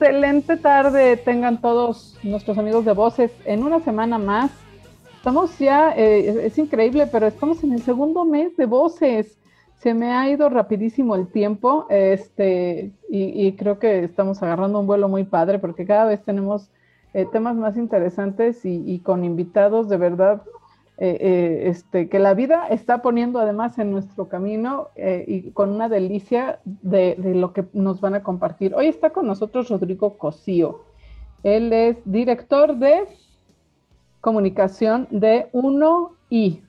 excelente tarde tengan todos nuestros amigos de Voces en una semana más. Estamos ya, eh, es, increíble, pero estamos en el segundo mes de Voces. Se me ha ido rapidísimo el tiempo este, y, creo que estamos agarrando un vuelo muy padre porque cada vez tenemos eh, temas más interesantes y, con invitados de verdad eh, eh, este, que la vida está poniendo además en nuestro camino eh, y con una delicia de, lo que nos van a compartir. Hoy está con nosotros Rodrigo Cosío. Él es director de comunicación de 1I.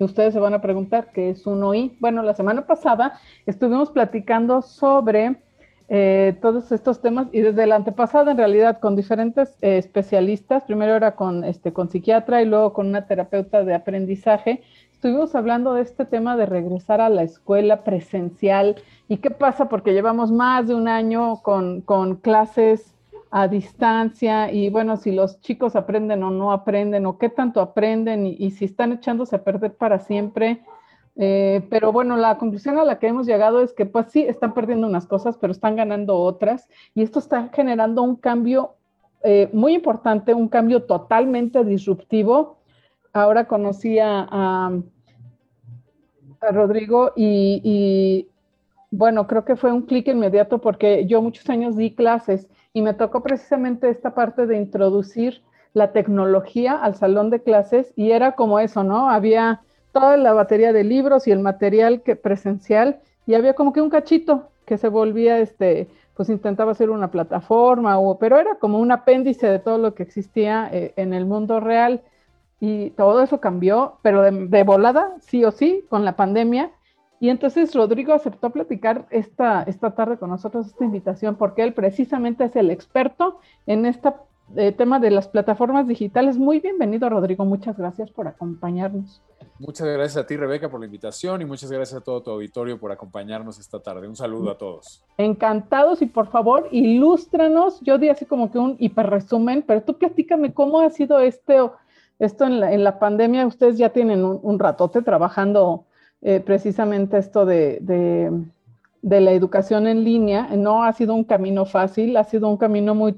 Ustedes se van a preguntar qué es 1I. Bueno, la semana pasada estuvimos platicando sobre eh, todos estos temas y desde la antepasada en realidad con diferentes eh, especialistas, primero era con, este, con psiquiatra y luego con una terapeuta de aprendizaje, estuvimos hablando de este tema de regresar a la escuela presencial. Y qué pasa porque llevamos más de un año con, con clases a distancia y bueno, si los chicos aprenden o no aprenden o qué tanto aprenden y, y si están echándose a perder para siempre eh, pero bueno, la conclusión a la que hemos llegado es que pues sí, están perdiendo unas cosas, pero están ganando otras y esto está generando un cambio eh, muy importante, un cambio totalmente disruptivo. Ahora conocí a, Rodrigo y, y, bueno, creo que fue un clic inmediato porque yo muchos años di clases y me tocó precisamente esta parte de introducir la tecnología al salón de clases y era como eso, ¿no? Había toda la batería de libros y el material que, presencial y había como que un cachito que se volvía, este, pues intentaba hacer una plataforma, o, pero era como un apéndice de todo lo que existía eh, en el mundo real y todo eso cambió, pero de, volada, sí o sí, con la pandemia. Y entonces Rodrigo aceptó platicar esta, esta tarde con nosotros esta invitación porque él precisamente es el experto en este tema de las plataformas digitales. Muy bienvenido, Rodrigo. Muchas gracias por acompañarnos. Muchas gracias a ti, Rebeca, por la invitación y muchas gracias a todo tu auditorio por acompañarnos esta tarde. Un saludo a todos. Encantados y por favor, ilústranos. Yo di así como que un hiperresumen, pero tú platícame cómo ha sido este, esto en la, pandemia. Ustedes ya tienen un, ratote trabajando eh, precisamente esto de, de, la educación en línea. No ha sido un camino fácil, ha sido un camino muy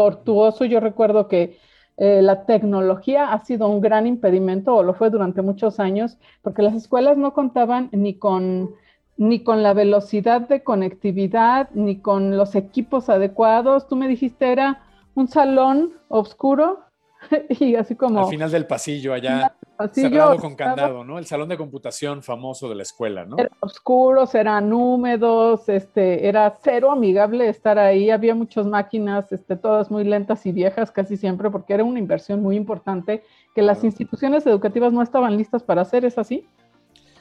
tortuoso. Yo recuerdo que eh, la tecnología ha sido un gran impedimento, o lo fue durante muchos años, porque las escuelas no contaban ni con, ni con la velocidad de conectividad, ni con los equipos adecuados. Tú me dijiste era un salón oscuro y así como... Al final del pasillo, allá cerrado con candado, ¿no? El salón de computación famoso de la escuela, ¿no? Eran oscuros, eran húmedos, este, era cero amigable estar ahí, había muchas máquinas, este, todas muy lentas y viejas casi siempre, porque era una inversión muy importante que las instituciones educativas no estaban listas para hacer, ¿es así?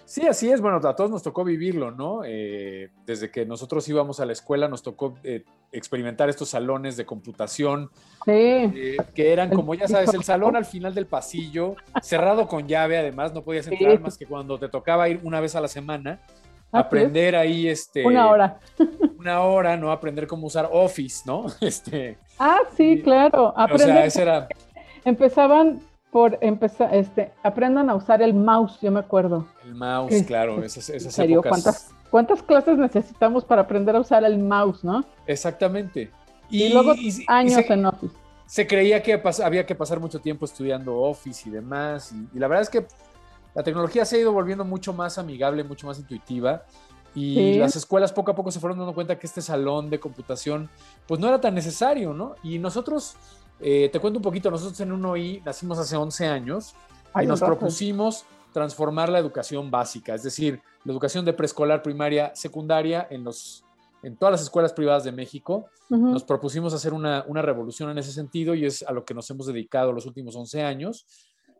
Sí, así es. Bueno, a todos nos tocó vivirlo, ¿no? Eh, desde que nosotros íbamos a la escuela nos tocó eh, experimentar estos salones de computación, sí. Eh, que eran, como ya sabes, el salón al final del pasillo, cerrado con llave, además, no podías entrar más que cuando te tocaba ir una vez a la semana, aprender ahí, este... Una hora. Una hora, ¿no? Aprender cómo usar Office, ¿no? Este... Ah, sí, claro. Aprender. O sea, ese era... Empezaban por empezar, este, aprendan a usar el mouse, yo me acuerdo. El mouse, claro, esas, esas serio? ¿Cuántas, ¿Cuántas clases necesitamos para aprender a usar el mouse, no? Exactamente. Y, luego años en Office. Se creía que había que pasar mucho tiempo estudiando Office y demás, y, la verdad es que la tecnología se ha ido volviendo mucho más amigable, mucho más intuitiva. Y las escuelas poco a poco se fueron dando cuenta que este salón de computación pues no era tan necesario, ¿no? Y nosotros eh, te cuento un poquito, nosotros en 1I nacimos hace 11 años y nos propusimos transformar la educación básica, es decir, la educación de preescolar, primaria, secundaria en, los, en todas las escuelas privadas de México. Nos propusimos hacer una, una, revolución en ese sentido y es a lo que nos hemos dedicado los últimos 11 años.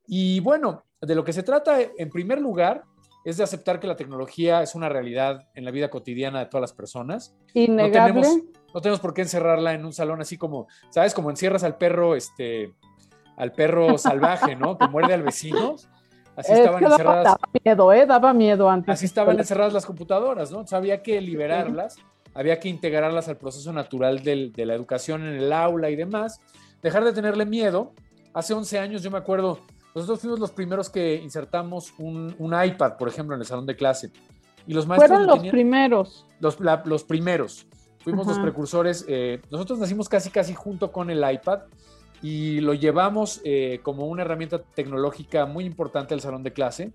Y bueno, de lo que se trata, en primer lugar, es de aceptar que la tecnología es una realidad en la vida cotidiana de todas las personas. Innegable. No no tenemos por qué encerrarla en un salón así como, ¿sabes? Como encierras al perro, este, al perro salvaje, ¿no? Que muerde al vecino. Así estaban encerradas. Daba miedo, ¿eh? Daba miedo antes. Así estaban encerradas las computadoras, ¿no? Entonces había que liberarlas, había que integrarlas al proceso natural de la educación en el aula y demás. Dejar de tenerle miedo. Hace 11 años, yo me acuerdo, nosotros fuimos los primeros que insertamos un, iPad, por ejemplo, en el salón de clase. Y los maestros Fueron los primeros. Los, los primeros. fuimos los precursores. Eh, nosotros nacimos casi, casi junto con el iPad y lo llevamos eh, como una herramienta tecnológica muy importante al salón de clase.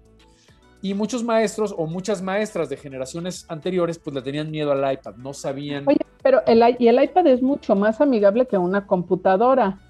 Y muchos maestros o muchas maestras de generaciones anteriores pues le tenían miedo al iPad, no sabían. Oye, pero el, y el iPad es mucho más amigable que una computadora.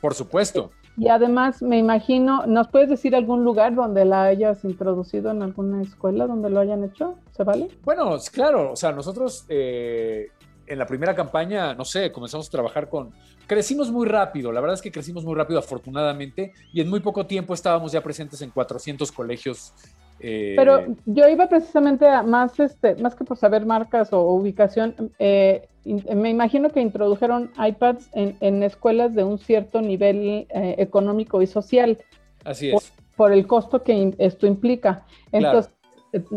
Por supuesto. Y además, me imagino, ¿nos puedes decir algún lugar donde la hayas introducido en alguna escuela donde lo hayan hecho? ¿Se vale? Bueno, claro, o sea, nosotros eh, en la primera campaña, no sé, comenzamos a trabajar con... Crecimos muy rápido, la verdad es que crecimos muy rápido afortunadamente y en muy poco tiempo estábamos ya presentes en 400 colegios. Eh, Pero yo iba precisamente a más, este, más que por saber marcas o ubicación, eh, me imagino que introdujeron iPads en, escuelas de un cierto nivel eh, económico y social. Así es. Por, el costo que esto implica. Entonces,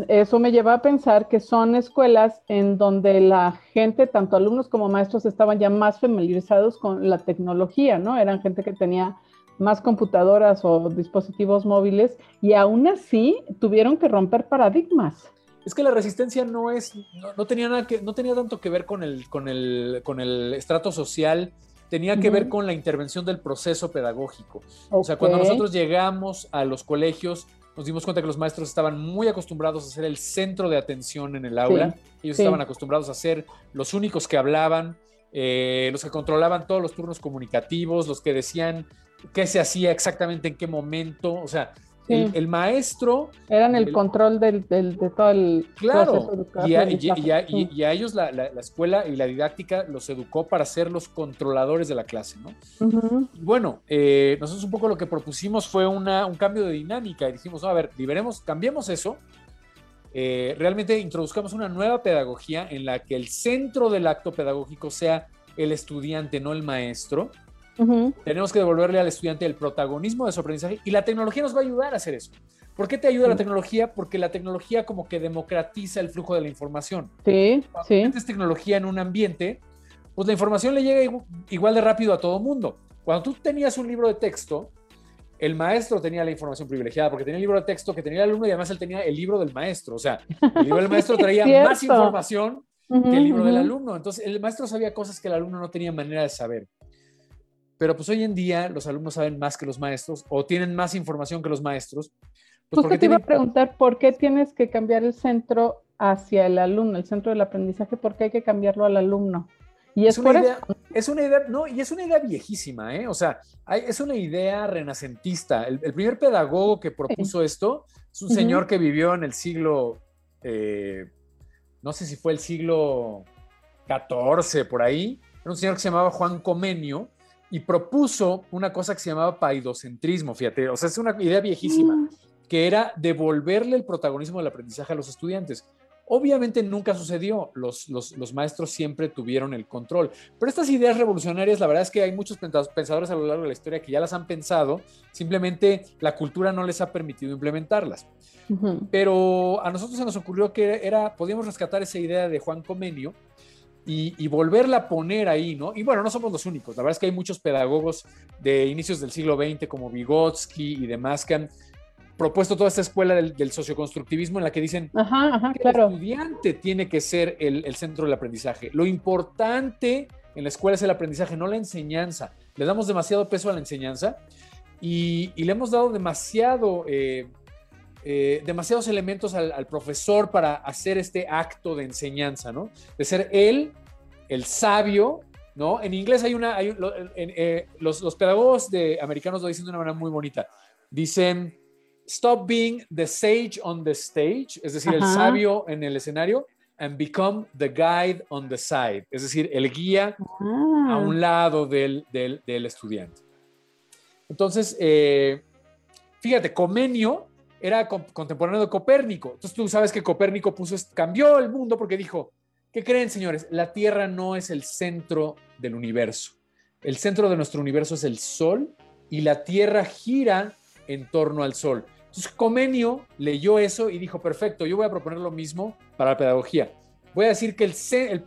eso me lleva a pensar que son escuelas en donde la gente, tanto alumnos como maestros, estaban ya más familiarizados con la tecnología, ¿no? Eran gente que tenía más computadoras o dispositivos móviles y aún así tuvieron que romper paradigmas. Es que la resistencia no es, no, tenía nada que, no tenía tanto que ver con el, con el, con el estrato social, tenía que ver con la intervención del proceso pedagógico. O sea, cuando nosotros llegamos a los colegios, nos dimos cuenta que los maestros estaban muy acostumbrados a ser el centro de atención en el aula. Ellos estaban acostumbrados a ser los únicos que hablaban, eh, los que controlaban todos los turnos comunicativos, los que decían qué se hacía exactamente en qué momento. O sea, el, maestro... Eran el, control del, de todo el claro, y a, y, a, ellos la, escuela y la didáctica los educó para ser los controladores de la clase, ¿no? Bueno, eh, nosotros un poco lo que propusimos fue una, un cambio de dinámica y dijimos, a ver, liberemos, cambiemos eso, eh, realmente introduzcamos una nueva pedagogía en la que el centro del acto pedagógico sea el estudiante, no el maestro, tenemos que devolverle al estudiante el protagonismo de su aprendizaje y la tecnología nos va a ayudar a hacer eso. ¿Por qué te ayuda la tecnología? Porque la tecnología como que democratiza el flujo de la información. Sí, Cuando sí. metes tecnología en un ambiente, pues la información le llega igual de rápido a todo mundo. Cuando tú tenías un libro de texto, el maestro tenía la información privilegiada porque tenía el libro de texto que tenía el alumno y además él tenía el libro del maestro. O sea, el libro del maestro traía más información que el libro del alumno. Entonces, el maestro sabía cosas que el alumno no tenía manera de saber. Pero pues hoy en día los alumnos saben más que los maestros o tienen más información que los maestros. Pues Justo te iba a preguntar por qué tienes que cambiar el centro hacia el alumno, el centro del aprendizaje, por qué hay que cambiarlo al alumno. Y es, una idea, es una idea, no, y es una idea viejísima, ¿eh? O sea, es una idea renacentista. El, primer pedagogo que propuso esto es un señor que vivió en el siglo, eh, no sé si fue el siglo XIV, por ahí. Era un señor que se llamaba Juan Comenio, y propuso una cosa que se llamaba paidocentrismo, fíjate, o sea, es una idea viejísima, mm. que era devolverle el protagonismo del aprendizaje a los estudiantes. Obviamente nunca sucedió, los, los, maestros siempre tuvieron el control, pero estas ideas revolucionarias, la verdad es que hay muchos pensadores a lo largo de la historia que ya las han pensado, simplemente la cultura no les ha permitido implementarlas. Pero a nosotros se nos ocurrió que era, podíamos rescatar esa idea de Juan Comenio, y, volverla a poner ahí, ¿no? Y bueno, no somos los únicos, la verdad es que hay muchos pedagogos de inicios del siglo XX como Vygotsky y demás que han propuesto toda esta escuela del, socioconstructivismo en la que dicen que el estudiante tiene que ser el, centro del aprendizaje. Lo importante en la escuela es el aprendizaje, no la enseñanza. Le damos demasiado peso a la enseñanza y, le hemos dado demasiado... Eh, eh, demasiados elementos al, profesor para hacer este acto de enseñanza, ¿no? De ser él, el sabio, ¿no? En inglés hay una, eh, los, pedagogos de, americanos lo dicen de una manera muy bonita. Dicen, stop being the sage on the stage, es decir, el sabio en el escenario, and become the guide on the side, es decir, el guía a un ah. lado del, estudiante. Entonces, eh, fíjate, Comenio era contemporáneo de Copérnico. Entonces tú sabes que Copérnico puso, cambió el mundo porque dijo, ¿qué creen señores? La Tierra no es el centro del universo. El centro de nuestro universo es el Sol y la Tierra gira en torno al Sol. Entonces Comenio leyó eso y dijo, perfecto, yo voy a proponer lo mismo para la pedagogía. Voy a decir que el,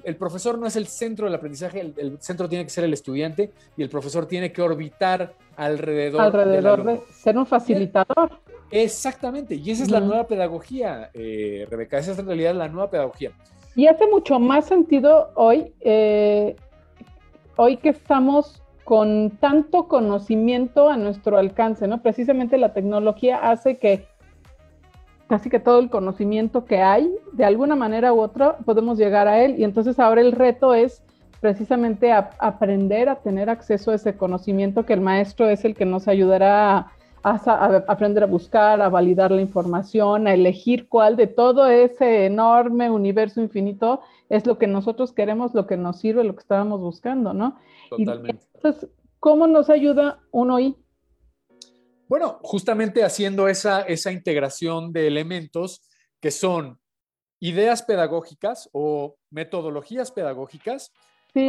el, profesor no es el centro del aprendizaje, el, centro tiene que ser el estudiante y el profesor tiene que orbitar alrededor. Alrededor de ser un facilitador. Exactamente, y esa es la nueva pedagogía, eh, Rebeca, esa es en realidad la nueva pedagogía. Y hace mucho más sentido hoy, eh, hoy que estamos con tanto conocimiento a nuestro alcance, ¿no? Precisamente la tecnología hace que casi que todo el conocimiento que hay, de alguna manera u otra, podemos llegar a él. Y entonces ahora el reto es precisamente aprender a tener acceso a ese conocimiento que el maestro es el que nos ayudará a, aprender a buscar, a validar la información, a elegir cuál de todo ese enorme universo infinito es lo que nosotros queremos, lo que nos sirve, lo que estábamos buscando, ¿no? Totalmente. entonces, ¿cómo nos ayuda uno y bueno, justamente haciendo esa, esa integración de elementos que son ideas pedagógicas o metodologías pedagógicas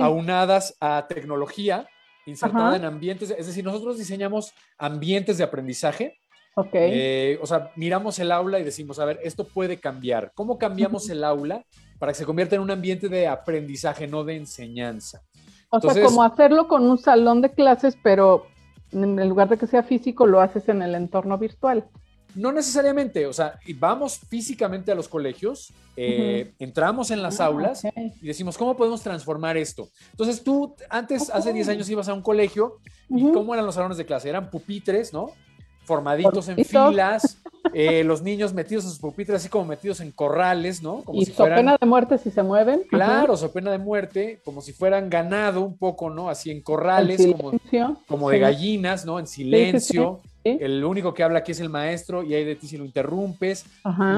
aunadas a tecnología insertada en ambientes, es decir, nosotros diseñamos ambientes de aprendizaje. Ok. Eh, o sea, miramos el aula y decimos, a ver, esto puede cambiar. ¿Cómo cambiamos el aula para que se convierta en un ambiente de aprendizaje, no de enseñanza? O sea, como hacerlo con un salón de clases, pero en lugar de que sea físico, lo haces en el entorno virtual. No necesariamente, o sea, vamos físicamente a los colegios, eh, entramos en las ah, aulas y decimos, ¿cómo podemos transformar esto? Entonces tú antes, hace 10 años ibas a un colegio y ¿cómo eran los salones de clase? Eran pupitres, ¿no? Formaditos en filas, eh, los niños metidos en sus pupitres, así como metidos en corrales, ¿no? Como y si pena de muerte si se mueven. Claro, so pena de muerte, como si fueran ganado un poco, ¿no? Así en corrales, como, como de gallinas, ¿no? En silencio. El único que habla aquí es el maestro y hay de ti si lo interrumpes.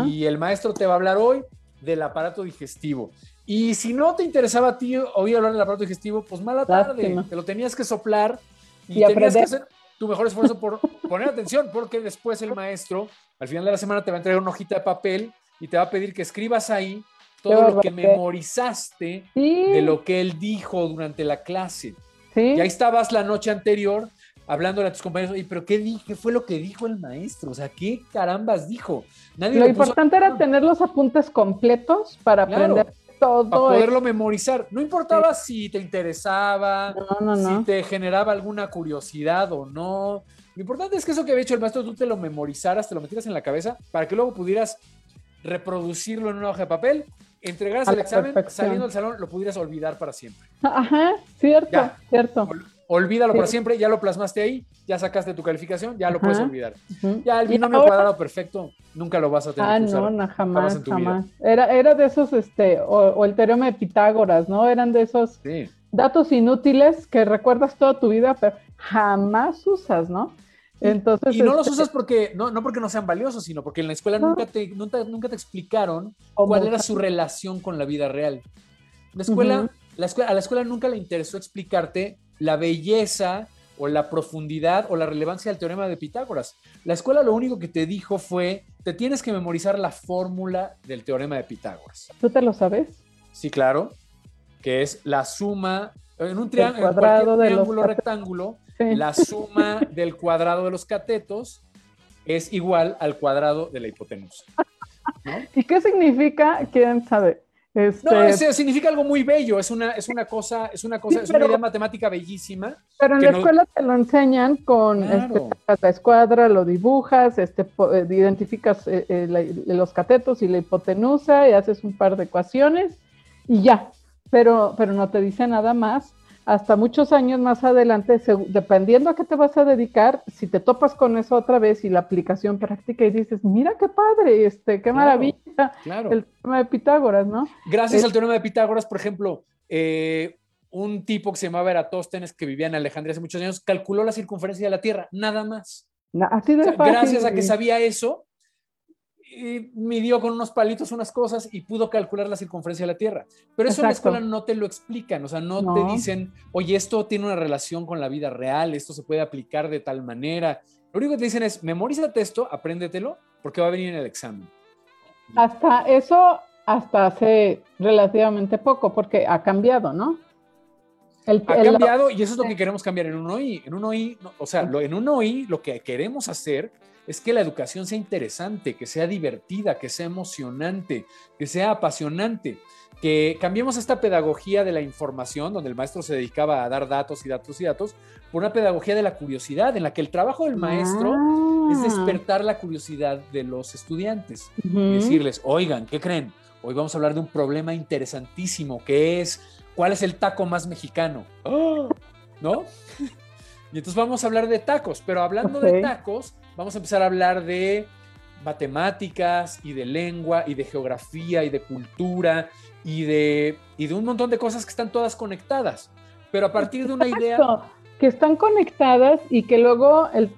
Y el maestro te va a hablar hoy del aparato digestivo. Y si no te interesaba a ti oír hablar del aparato digestivo, pues mala tarde, te lo tenías que soplar y, tenías que hacer tu mejor esfuerzo por poner atención, porque después el maestro al final de la semana te va a entregar una hojita de papel y te va a pedir que escribas ahí todo lo que memorizaste de lo que él dijo durante la clase. Y ahí estabas la noche anterior hablando a tus compañeros, y pero. ¿qué fue lo que dijo el maestro? O sea, ¿qué carambas dijo? Nadie lo importante era tener los apuntes completos para aprender todo. Para poderlo memorizar. No importaba si te interesaba, si te generaba alguna curiosidad o no. Lo importante es que eso que había hecho el maestro tú te lo memorizaras, te lo metieras en la cabeza para que luego pudieras reproducirlo en una hoja de papel, entregaras el examen, saliendo del salón, lo pudieras olvidar para siempre. Ajá, cierto, cierto. Olvídalo para siempre, ya lo plasmaste ahí, ya sacaste tu calificación, ya lo puedes olvidar. Ya el binomio cuadrado perfecto, nunca lo vas a tener. Ah, no, no, jamás, jamás. Era, era de esos, este, o, el teorema de Pitágoras, ¿no? Eran de esos datos inútiles que recuerdas toda tu vida, pero jamás usas, ¿no? Entonces, y no los usas porque no, no porque no sean valiosos, sino porque en la escuela nunca, te, nunca, nunca te explicaron cuál era su relación con la vida real. La escuela, la escuela, a la escuela nunca le interesó explicarte la belleza o la profundidad o la relevancia del teorema de Pitágoras. La escuela lo único que te dijo fue, te tienes que memorizar la fórmula del teorema de Pitágoras. ¿Tú te lo sabes? Sí, claro, que es la suma en un triángulo, triángulo rectángulo la suma del cuadrado de los catetos es igual al cuadrado de la hipotenusa. ¿Y qué significa? ¿Quién sabe? Este... No, significa algo muy bello, es una, es una cosa, es una cosa, es una idea matemática bellísima. Pero en la escuela te lo enseñan con este, la escuadra, lo dibujas, este, eh, identificas eh, eh, los catetos y la hipotenusa y haces un par de ecuaciones y ya, pero, pero no te dice nada más hasta muchos años más adelante, dependiendo a qué te vas a dedicar, si te topas con eso otra vez y la aplicación práctica y dices, mira qué padre, este, qué maravilla, el teorema de Pitágoras, ¿no? Gracias al teorema de Pitágoras, por ejemplo, eh, un tipo que se llamaba Eratóstenes, que vivía en Alejandría hace muchos años, calculó la circunferencia de la Tierra, nada más. Así de Gracias a que sabía eso, midió con unos palitos unas cosas y pudo calcular la circunferencia de la Tierra. Pero eso en la escuela no te lo explican, o sea, no, te dicen, oye, esto tiene una relación con la vida real, esto se puede aplicar de tal manera. Lo único que te dicen es, memorízate esto, apréndetelo, porque va a venir en el examen. Hasta eso, hasta hace relativamente poco, porque ha cambiado, ¿no? ha cambiado y eso es lo que queremos cambiar en un OI. En un OI, o sea, lo, en un OI lo que queremos hacer es que la educación sea interesante, que sea divertida, que sea emocionante, que sea apasionante, que cambiemos esta pedagogía de la información, donde el maestro se dedicaba a dar datos y datos y datos, por una pedagogía de la curiosidad, en la que el trabajo del maestro es ah. despertar la curiosidad de los estudiantes. Decirles, oigan, ¿qué creen? Hoy vamos a hablar de un problema interesantísimo que es ¿cuál es el taco más mexicano? ¿No? Y entonces vamos a hablar de tacos, pero hablando de tacos, vamos a empezar a hablar de matemáticas y de lengua y de geografía y de cultura y de, y de un montón de cosas que están todas conectadas. Pero a partir de una idea... Que están conectadas y que luego el,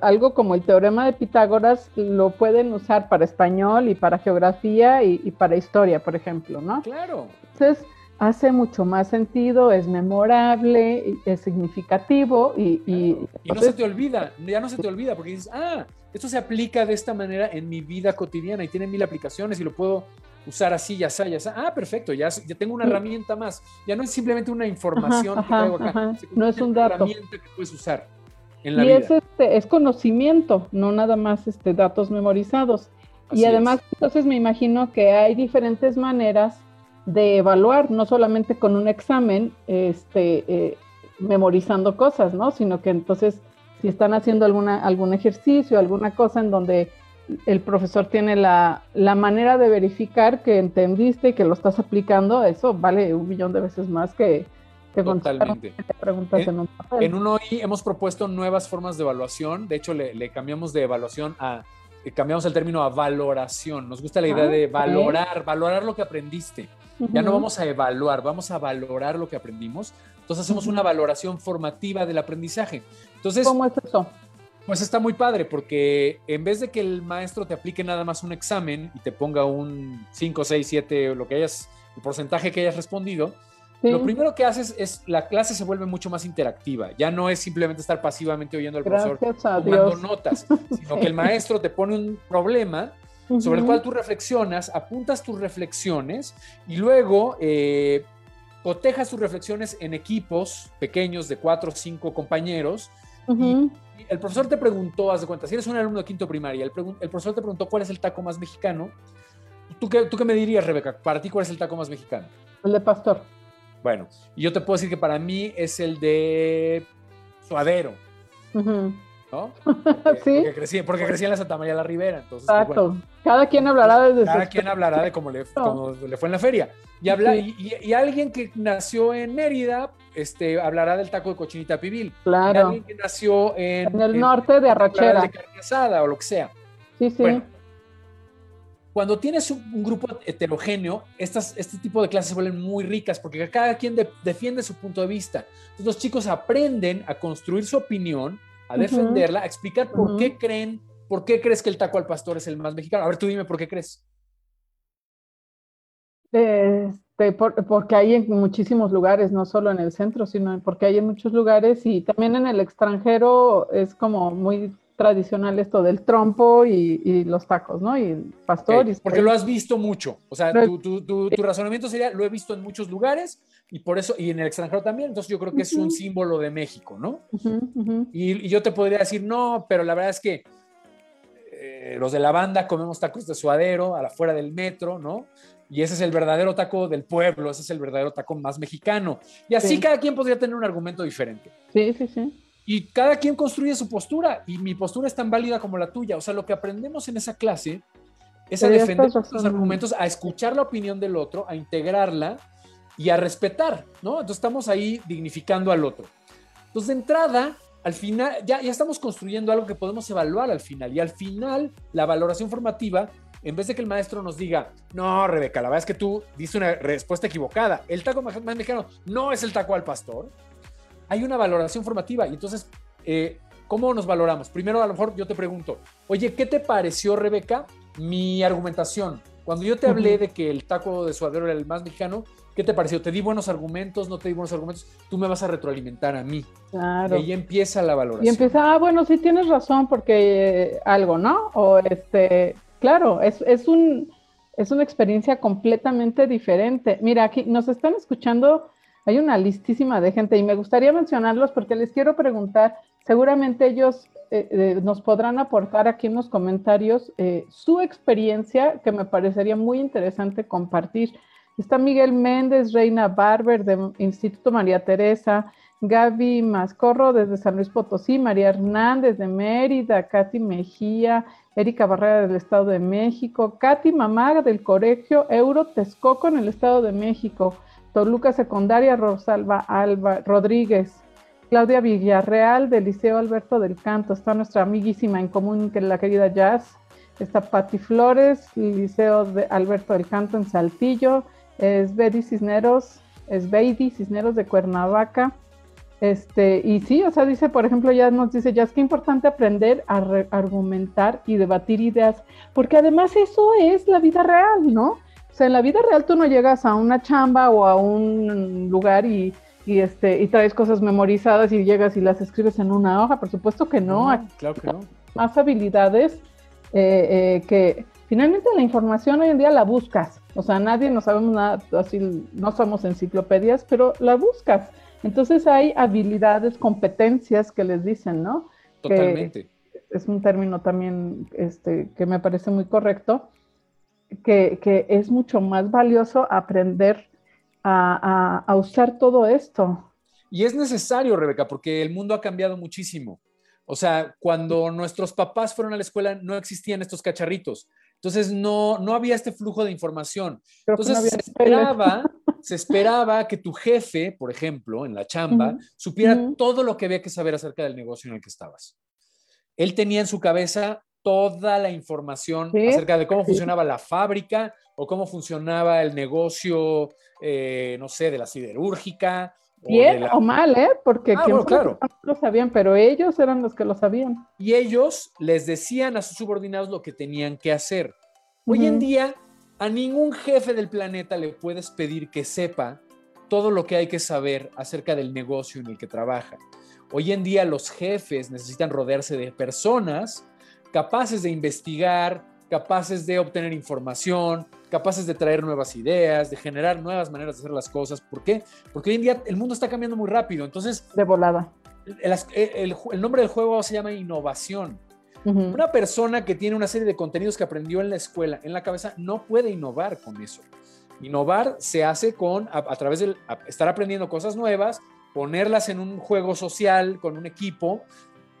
algo como el teorema de Pitágoras lo pueden usar para español y para geografía y, y para historia, por ejemplo, ¿no? Claro. Entonces, hace mucho más sentido, es memorable, es significativo y... Y, no se te olvida, ya no se te olvida porque dices, ah, esto se aplica de esta manera en mi vida cotidiana y tiene mil aplicaciones y lo puedo usar así, ya sea, ya sea. Ah, perfecto, ya, ya tengo una herramienta más. Ya no es simplemente una información que traigo acá. No es un dato. Una herramienta que puedes usar en la y vida. Es, este, es conocimiento, no nada más este, datos memorizados. y además, entonces me imagino que hay diferentes maneras de evaluar, no solamente con un examen, este, eh, memorizando cosas, ¿no? Sino que entonces, si están haciendo alguna, algún ejercicio, alguna cosa en donde el profesor tiene la, manera de verificar que entendiste y que lo estás aplicando, eso vale un millón de veces más que, que Totalmente. preguntas en, un papel. En uno hemos propuesto nuevas formas de evaluación, de hecho le, cambiamos de evaluación a, cambiamos el término a valoración, nos gusta la idea ah, de valorar, valorar lo que aprendiste. Ya no vamos a evaluar, vamos a valorar lo que aprendimos. Entonces hacemos una valoración formativa del aprendizaje. Entonces, ¿Cómo es eso? Pues está muy padre porque en vez de que el maestro te aplique nada más un examen y te ponga un 5, 6, 7, lo que hayas, el porcentaje que hayas respondido, lo primero que haces es la clase se vuelve mucho más interactiva. Ya no es simplemente estar pasivamente oyendo al profesor tomando notas, sino que el maestro te pone un problema sobre el cual tú reflexionas, apuntas tus reflexiones y luego eh, cotejas tus reflexiones en equipos pequeños de cuatro o cinco compañeros. y, el profesor te preguntó, haz de cuenta, si eres un alumno de quinto primaria, el, profesor te preguntó cuál es el taco más mexicano. ¿Tú qué, ¿Tú qué me dirías, Rebeca? Para ti, ¿cuál es el taco más mexicano? El de pastor. Bueno, y yo te puedo decir que para mí es el de suadero. ¿No? Porque, crecí, porque crecí en la Santa María la Ribera. Entonces, pues, Exacto. Cada quien hablará desde Cada quien hablará de cómo le, le, fue en la feria. Y, habla, y, alguien que nació en Mérida este, hablará del taco de cochinita pibil. Claro. Y alguien que nació en, en el norte de Arrachera. De carne asada o lo que sea. Sí, sí. cuando tienes un, grupo heterogéneo, estas, este tipo de clases se vuelven muy ricas porque cada quien defiende su punto de vista. Entonces los chicos aprenden a construir su opinión a defenderla, a explicar por qué creen, por qué crees que el taco al pastor es el más mexicano. A ver, tú dime por qué crees. Este, porque hay en muchísimos lugares, no solo en el centro, sino porque hay en muchos lugares y también en el extranjero es como muy tradicional esto del trompo y, los tacos, ¿no? Y el pastor. porque lo has visto mucho. O sea, tu, razonamiento sería, lo he visto en muchos lugares y por eso, y en el extranjero también, entonces yo creo que es un símbolo de México, ¿no? Y, yo te podría decir, no, pero la verdad es que eh, los de la banda comemos tacos de suadero a la fuera del metro, ¿no? Y ese es el verdadero taco del pueblo, ese es el verdadero taco más mexicano. Y así cada quien podría tener un argumento diferente. Sí, sí, sí. Y cada quien construye su postura y mi postura es tan válida como la tuya. O sea, lo que aprendemos en esa clase es a defender nuestros argumentos, a escuchar la opinión del otro, a integrarla y a respetar, ¿no? Entonces estamos ahí dignificando al otro. Entonces, de entrada, al final, ya, ya estamos construyendo algo que podemos evaluar al final. Y al final, la valoración formativa, en vez de que el maestro nos diga, no, Rebeca, la verdad es que tú diste una respuesta equivocada. El taco más mexicano no es el taco al pastor hay una valoración formativa. Y entonces, eh, ¿cómo nos valoramos? Primero, a lo mejor yo te pregunto, oye, ¿qué te pareció, Rebeca, mi argumentación? Cuando yo te hablé de que el taco de suadero era el más mexicano, ¿qué te pareció? ¿Te di buenos argumentos? ¿No te di buenos argumentos? Tú me vas a retroalimentar a mí. Claro. Y ahí empieza la valoración. Y empieza, ah, bueno, sí tienes razón porque algo, ¿no? O este, claro, es, es, un, es una experiencia completamente diferente. Mira, aquí nos están escuchando hay una listísima de gente y me gustaría mencionarlos porque les quiero preguntar, seguramente ellos eh, eh, nos podrán aportar aquí en los comentarios eh, su experiencia que me parecería muy interesante compartir. Está Miguel Méndez, Reina Barber del Instituto María Teresa, Gaby Mascorro desde San Luis Potosí, María Hernández de Mérida, Katy Mejía, Erika Barrera del Estado de México, Katy Mamaga del Colegio Euro Texcoco en el Estado de México, Toluca Secundaria Rosalba Alba Rodríguez, Claudia Villarreal del Liceo Alberto del Canto, está nuestra amiguísima en común, que es la querida Jazz, está Patti Flores, Liceo de Alberto del Canto en Saltillo, es Betty Cisneros, es Beidi Cisneros de Cuernavaca, este, y sí, o sea, dice, por ejemplo, ya nos dice, ya es que importante aprender a argumentar y debatir ideas, porque además eso es la vida real, ¿no? O sea, en la vida real tú no llegas a una chamba o a un lugar y, este, y traes cosas memorizadas y llegas y las escribes en una hoja, por supuesto que no. claro que no. Más habilidades eh, eh, que finalmente la información hoy en día la buscas. O sea, nadie no sabemos nada, así no somos enciclopedias, pero la buscas. Entonces hay habilidades, competencias que les dicen, ¿no? Totalmente. es un término también este, que me parece muy correcto, que, es mucho más valioso aprender a, usar todo esto. Y es necesario, Rebeca, porque el mundo ha cambiado muchísimo. O sea, cuando nuestros papás fueron a la escuela no existían estos cacharritos. Entonces no, no había este flujo de información. Entonces se esperaba se esperaba que tu jefe, por ejemplo, en la chamba, supiera todo lo que había que saber acerca del negocio en el que estabas. Él tenía en su cabeza toda la información acerca de cómo funcionaba la fábrica o cómo funcionaba el negocio, eh, no sé, de la siderúrgica. Bien o, mal, ¿eh? Porque ah, claro. no lo sabían, pero ellos eran los que lo sabían. Y ellos les decían a sus subordinados lo que tenían que hacer. Hoy en día a ningún jefe del planeta le puedes pedir que sepa todo lo que hay que saber acerca del negocio en el que trabaja. Hoy en día los jefes necesitan rodearse de personas capaces de investigar, capaces de obtener información, capaces de traer nuevas ideas, de generar nuevas maneras de hacer las cosas. ¿Por qué? Porque hoy en día el mundo está cambiando muy rápido. Entonces... De volada. el nombre del juego se llama innovación. Una persona que tiene una serie de contenidos que aprendió en la escuela, en la cabeza, no puede innovar con eso. Innovar se hace con, a, través de estar aprendiendo cosas nuevas, ponerlas en un juego social con un equipo,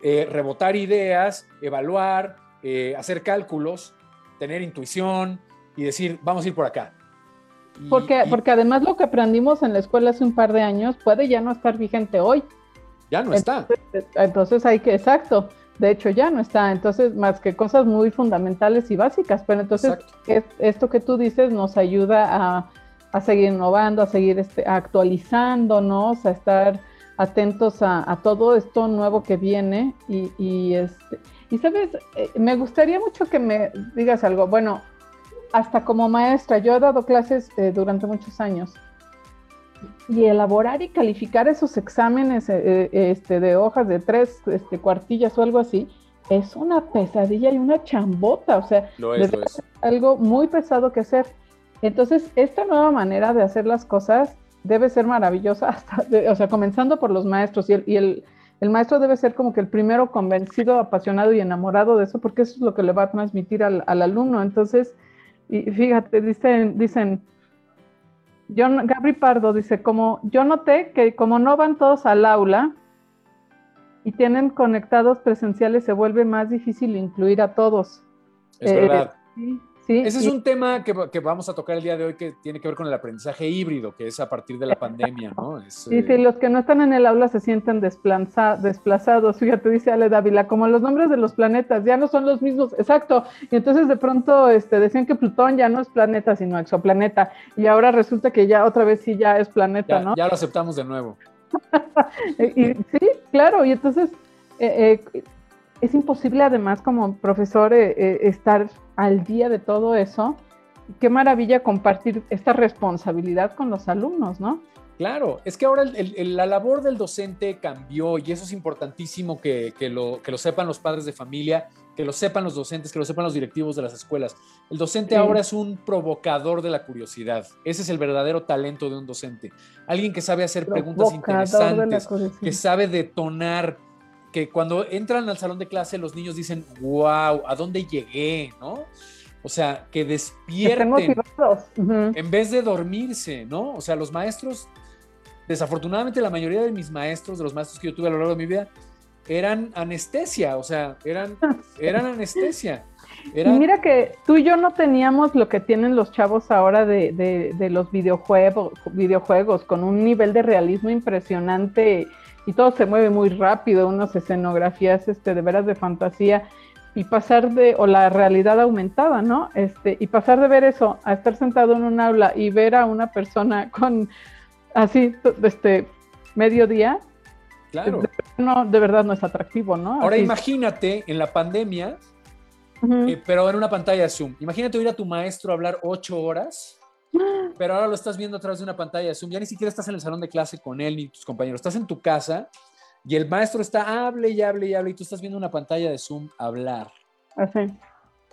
eh, rebotar ideas, evaluar, eh, hacer cálculos, tener intuición y decir, vamos a ir por acá. porque, porque además lo que aprendimos en la escuela hace un par de años puede ya no estar vigente hoy. Ya no está. entonces hay que, exacto de hecho ya no está, entonces más que cosas muy fundamentales y básicas, pero entonces esto que tú dices nos ayuda a, seguir innovando, a seguir este, actualizándonos, a estar atentos a, todo esto nuevo que viene y, y, este, y sabes, eh, me gustaría mucho que me digas algo, bueno, hasta como maestra, yo he dado clases eh, durante muchos años y elaborar y calificar esos exámenes eh, este, de hojas de tres este, cuartillas o algo así, es una pesadilla y una chambota, o sea, es, algo muy pesado que hacer. Entonces, esta nueva manera de hacer las cosas debe ser maravillosa, hasta o sea, comenzando por los maestros y, el, y el, el, maestro debe ser como que el primero convencido, apasionado y enamorado de eso, porque eso es lo que le va a transmitir al, al alumno. Entonces, y fíjate, dicen, dicen, John, Gabri Pardo dice, como yo noté que como no van todos al aula y tienen conectados presenciales, se vuelve más difícil incluir a todos. Es verdad. Sí, ese es un tema que, vamos a tocar el día de hoy que tiene que ver con el aprendizaje híbrido, que es a partir de la pandemia, ¿no? sí, sí, eh, los que no están en el aula se sienten desplazados. Fíjate, dice Ale Dávila, como los nombres de los planetas ya no son los mismos, exacto. Y entonces de pronto este, decían que Plutón ya no es planeta, sino exoplaneta. Y ahora resulta que ya otra vez sí ya es planeta, ¿no? Ya lo aceptamos de nuevo. y, sí, claro, y entonces eh, eh, es imposible además como profesor eh, eh, estar al día de todo eso. Qué maravilla compartir esta responsabilidad con los alumnos, ¿no? Claro, es que ahora la labor del docente cambió y eso es importantísimo que, lo, que, lo, sepan los padres de familia, que lo sepan los docentes, que lo sepan los directivos de las escuelas. El docente ahora es un provocador de la curiosidad. Ese es el verdadero talento de un docente. Alguien que sabe hacer preguntas interesantes, que sabe detonar que cuando entran al salón de clase los niños dicen, wow, ¿a dónde llegué? ¿No? O sea, que despierten en vez de dormirse, ¿no? O sea, los maestros desafortunadamente la mayoría de mis maestros, de los maestros que yo tuve a lo largo de mi vida, eran anestesia, o sea, eran, eran anestesia. Y mira que tú y yo no teníamos lo que tienen los chavos ahora de, los videojuegos, videojuegos, con un nivel de realismo impresionante y todo se mueve muy rápido, unas escenografías este, de veras de fantasía y pasar de, o la realidad aumentada, ¿no? Este, y pasar de ver eso a estar sentado en un aula y ver a una persona con así, este, mediodía. Claro. De, no, de verdad no es atractivo, ¿no? Ahora imagínate en la pandemia eh, pero en una pantalla Zoom. Imagínate oír a tu maestro hablar ocho horas, pero ahora lo estás viendo a través de una pantalla de Zoom. Ya ni siquiera estás en el salón de clase con él ni tus compañeros. Estás en tu casa y el maestro está hable y hable y hable y tú estás viendo una pantalla de Zoom hablar. Así.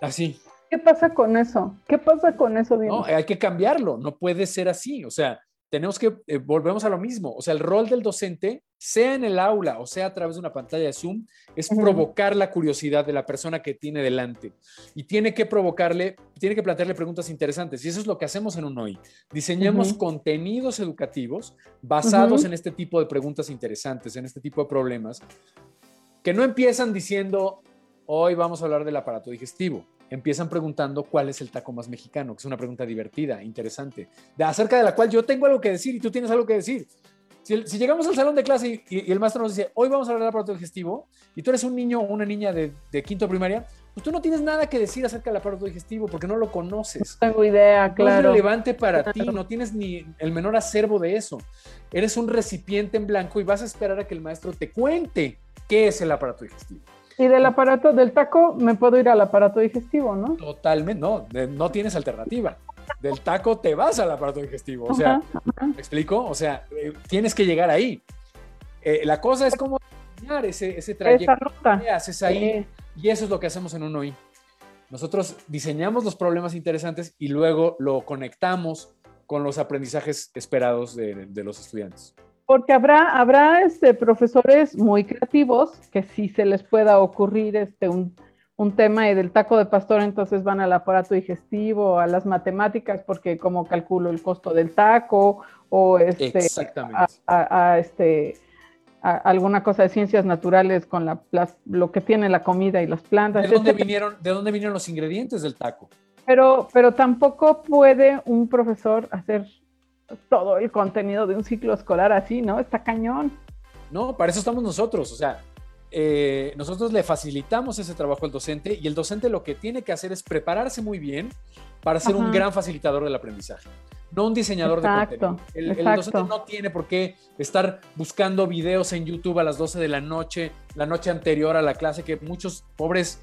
Así. ¿Qué pasa con eso? ¿Qué pasa con eso? No, hay que cambiarlo. No puede ser así. O sea, tenemos que, eh, volvemos a lo mismo, o sea, el rol del docente, sea en el aula o sea a través de una pantalla de Zoom, es provocar la curiosidad de la persona que tiene delante y tiene que provocarle, tiene que plantearle preguntas interesantes y eso es lo que hacemos en un hoy. Diseñamos contenidos educativos basados en este tipo de preguntas interesantes, en este tipo de problemas, que no empiezan diciendo, hoy vamos a hablar del aparato digestivo empiezan preguntando cuál es el taco más mexicano, que es una pregunta divertida, interesante, de, acerca de la cual yo tengo algo que decir y tú tienes algo que decir. Si, llegamos al salón de clase y, el maestro nos dice, hoy vamos a hablar del aparato digestivo, y tú eres un niño o una niña de, quinto primaria, pues tú no tienes nada que decir acerca del aparato digestivo porque no lo conoces. No tengo idea, claro. No es relevante para ti, no tienes ni el menor acervo de eso. Eres un recipiente en blanco y vas a esperar a que el maestro te cuente qué es el aparato digestivo. Y del aparato del taco me puedo ir al aparato digestivo, ¿no? Totalmente, no, no tienes alternativa. Del taco te vas al aparato digestivo. O sea, ¿me explico? O sea, eh, tienes que llegar ahí. Eh, la cosa es cómo diseñar ese, ese trayecto que haces ahí. Y eso es lo que hacemos en un OI. Nosotros diseñamos los problemas interesantes y luego lo conectamos con los aprendizajes esperados de, de los estudiantes. Porque habrá, habrá este, profesores muy creativos que si se les pueda ocurrir este, un, un tema y del taco de pastor, entonces van al aparato digestivo, a las matemáticas, porque como calculo el costo del taco, o este, a, este, alguna cosa de ciencias naturales con la, lo que tiene la comida y las plantas. ¿De dónde, vinieron, ¿De dónde vinieron los ingredientes del taco? Pero, pero tampoco puede un profesor hacer todo el contenido de un ciclo escolar así, ¿no? Está cañón. No, para eso estamos nosotros, o sea, eh, nosotros le facilitamos ese trabajo al docente y el docente lo que tiene que hacer es prepararse muy bien para ser un gran facilitador del aprendizaje, no un diseñador de contenido. El, docente no tiene por qué estar buscando videos en YouTube a las 12 de la noche, la noche anterior a la clase, que muchos pobres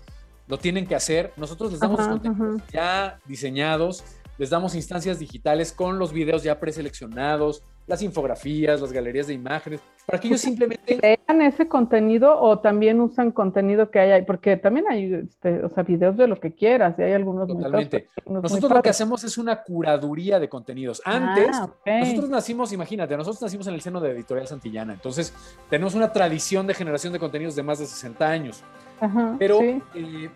lo tienen que hacer. Nosotros les damos contenidos ya diseñados les damos instancias digitales con los videos ya preseleccionados, las infografías, las galerías de imágenes, para que ellos simplemente... ¿Vean ese contenido o también usan contenido que hay ahí? Porque también hay, este, o sea, videos de lo que quieras, y hay algunos... Totalmente. nosotros lo que hacemos es una curaduría de contenidos. Ah, Antes, nosotros nacimos, imagínate, nosotros nacimos en el seno de Editorial Santillana, entonces tenemos una tradición de generación de contenidos de más de 60 años. Ajá, pero... Eh,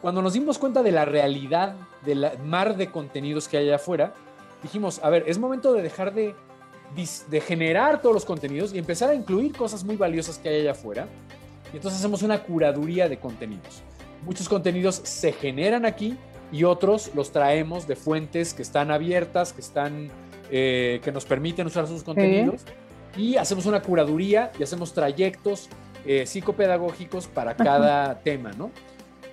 cuando nos dimos cuenta de la realidad del mar de contenidos que hay allá afuera, dijimos, a ver, es momento de dejar de, de generar todos los contenidos y empezar a incluir cosas muy valiosas que hay allá afuera. Y entonces hacemos una curaduría de contenidos. Muchos contenidos se generan aquí y otros los traemos de fuentes que están abiertas, que, están, eh, que nos permiten usar sus contenidos. Y hacemos una curaduría y hacemos trayectos eh, psicopedagógicos para cada tema, ¿no?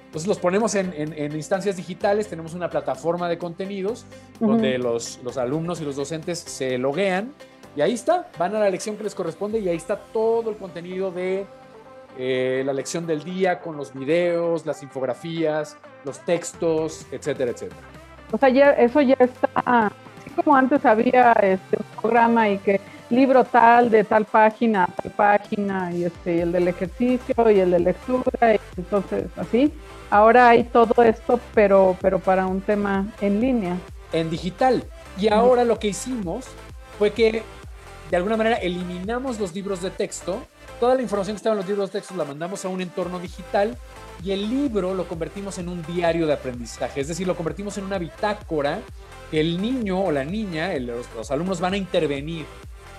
Entonces los ponemos en, instancias digitales, tenemos una plataforma de contenidos donde los, alumnos y los docentes se loguean y ahí está, van a la lección que les corresponde y ahí está todo el contenido de eh, la lección del día con los videos, las infografías, los textos, etcétera, etcétera. O sea, ya, eso ya está, así como antes había este, programa y que libro tal de tal página tal página y este el del ejercicio y el de lectura y entonces así ahora hay todo esto pero pero para un tema en línea. En digital. Y ahora lo que hicimos fue que de alguna manera eliminamos los libros de texto. Toda la información que estaba en los libros de texto la mandamos a un entorno digital y el libro lo convertimos en un diario de aprendizaje. Es decir lo convertimos en una bitácora que el niño o la niña los alumnos van a intervenir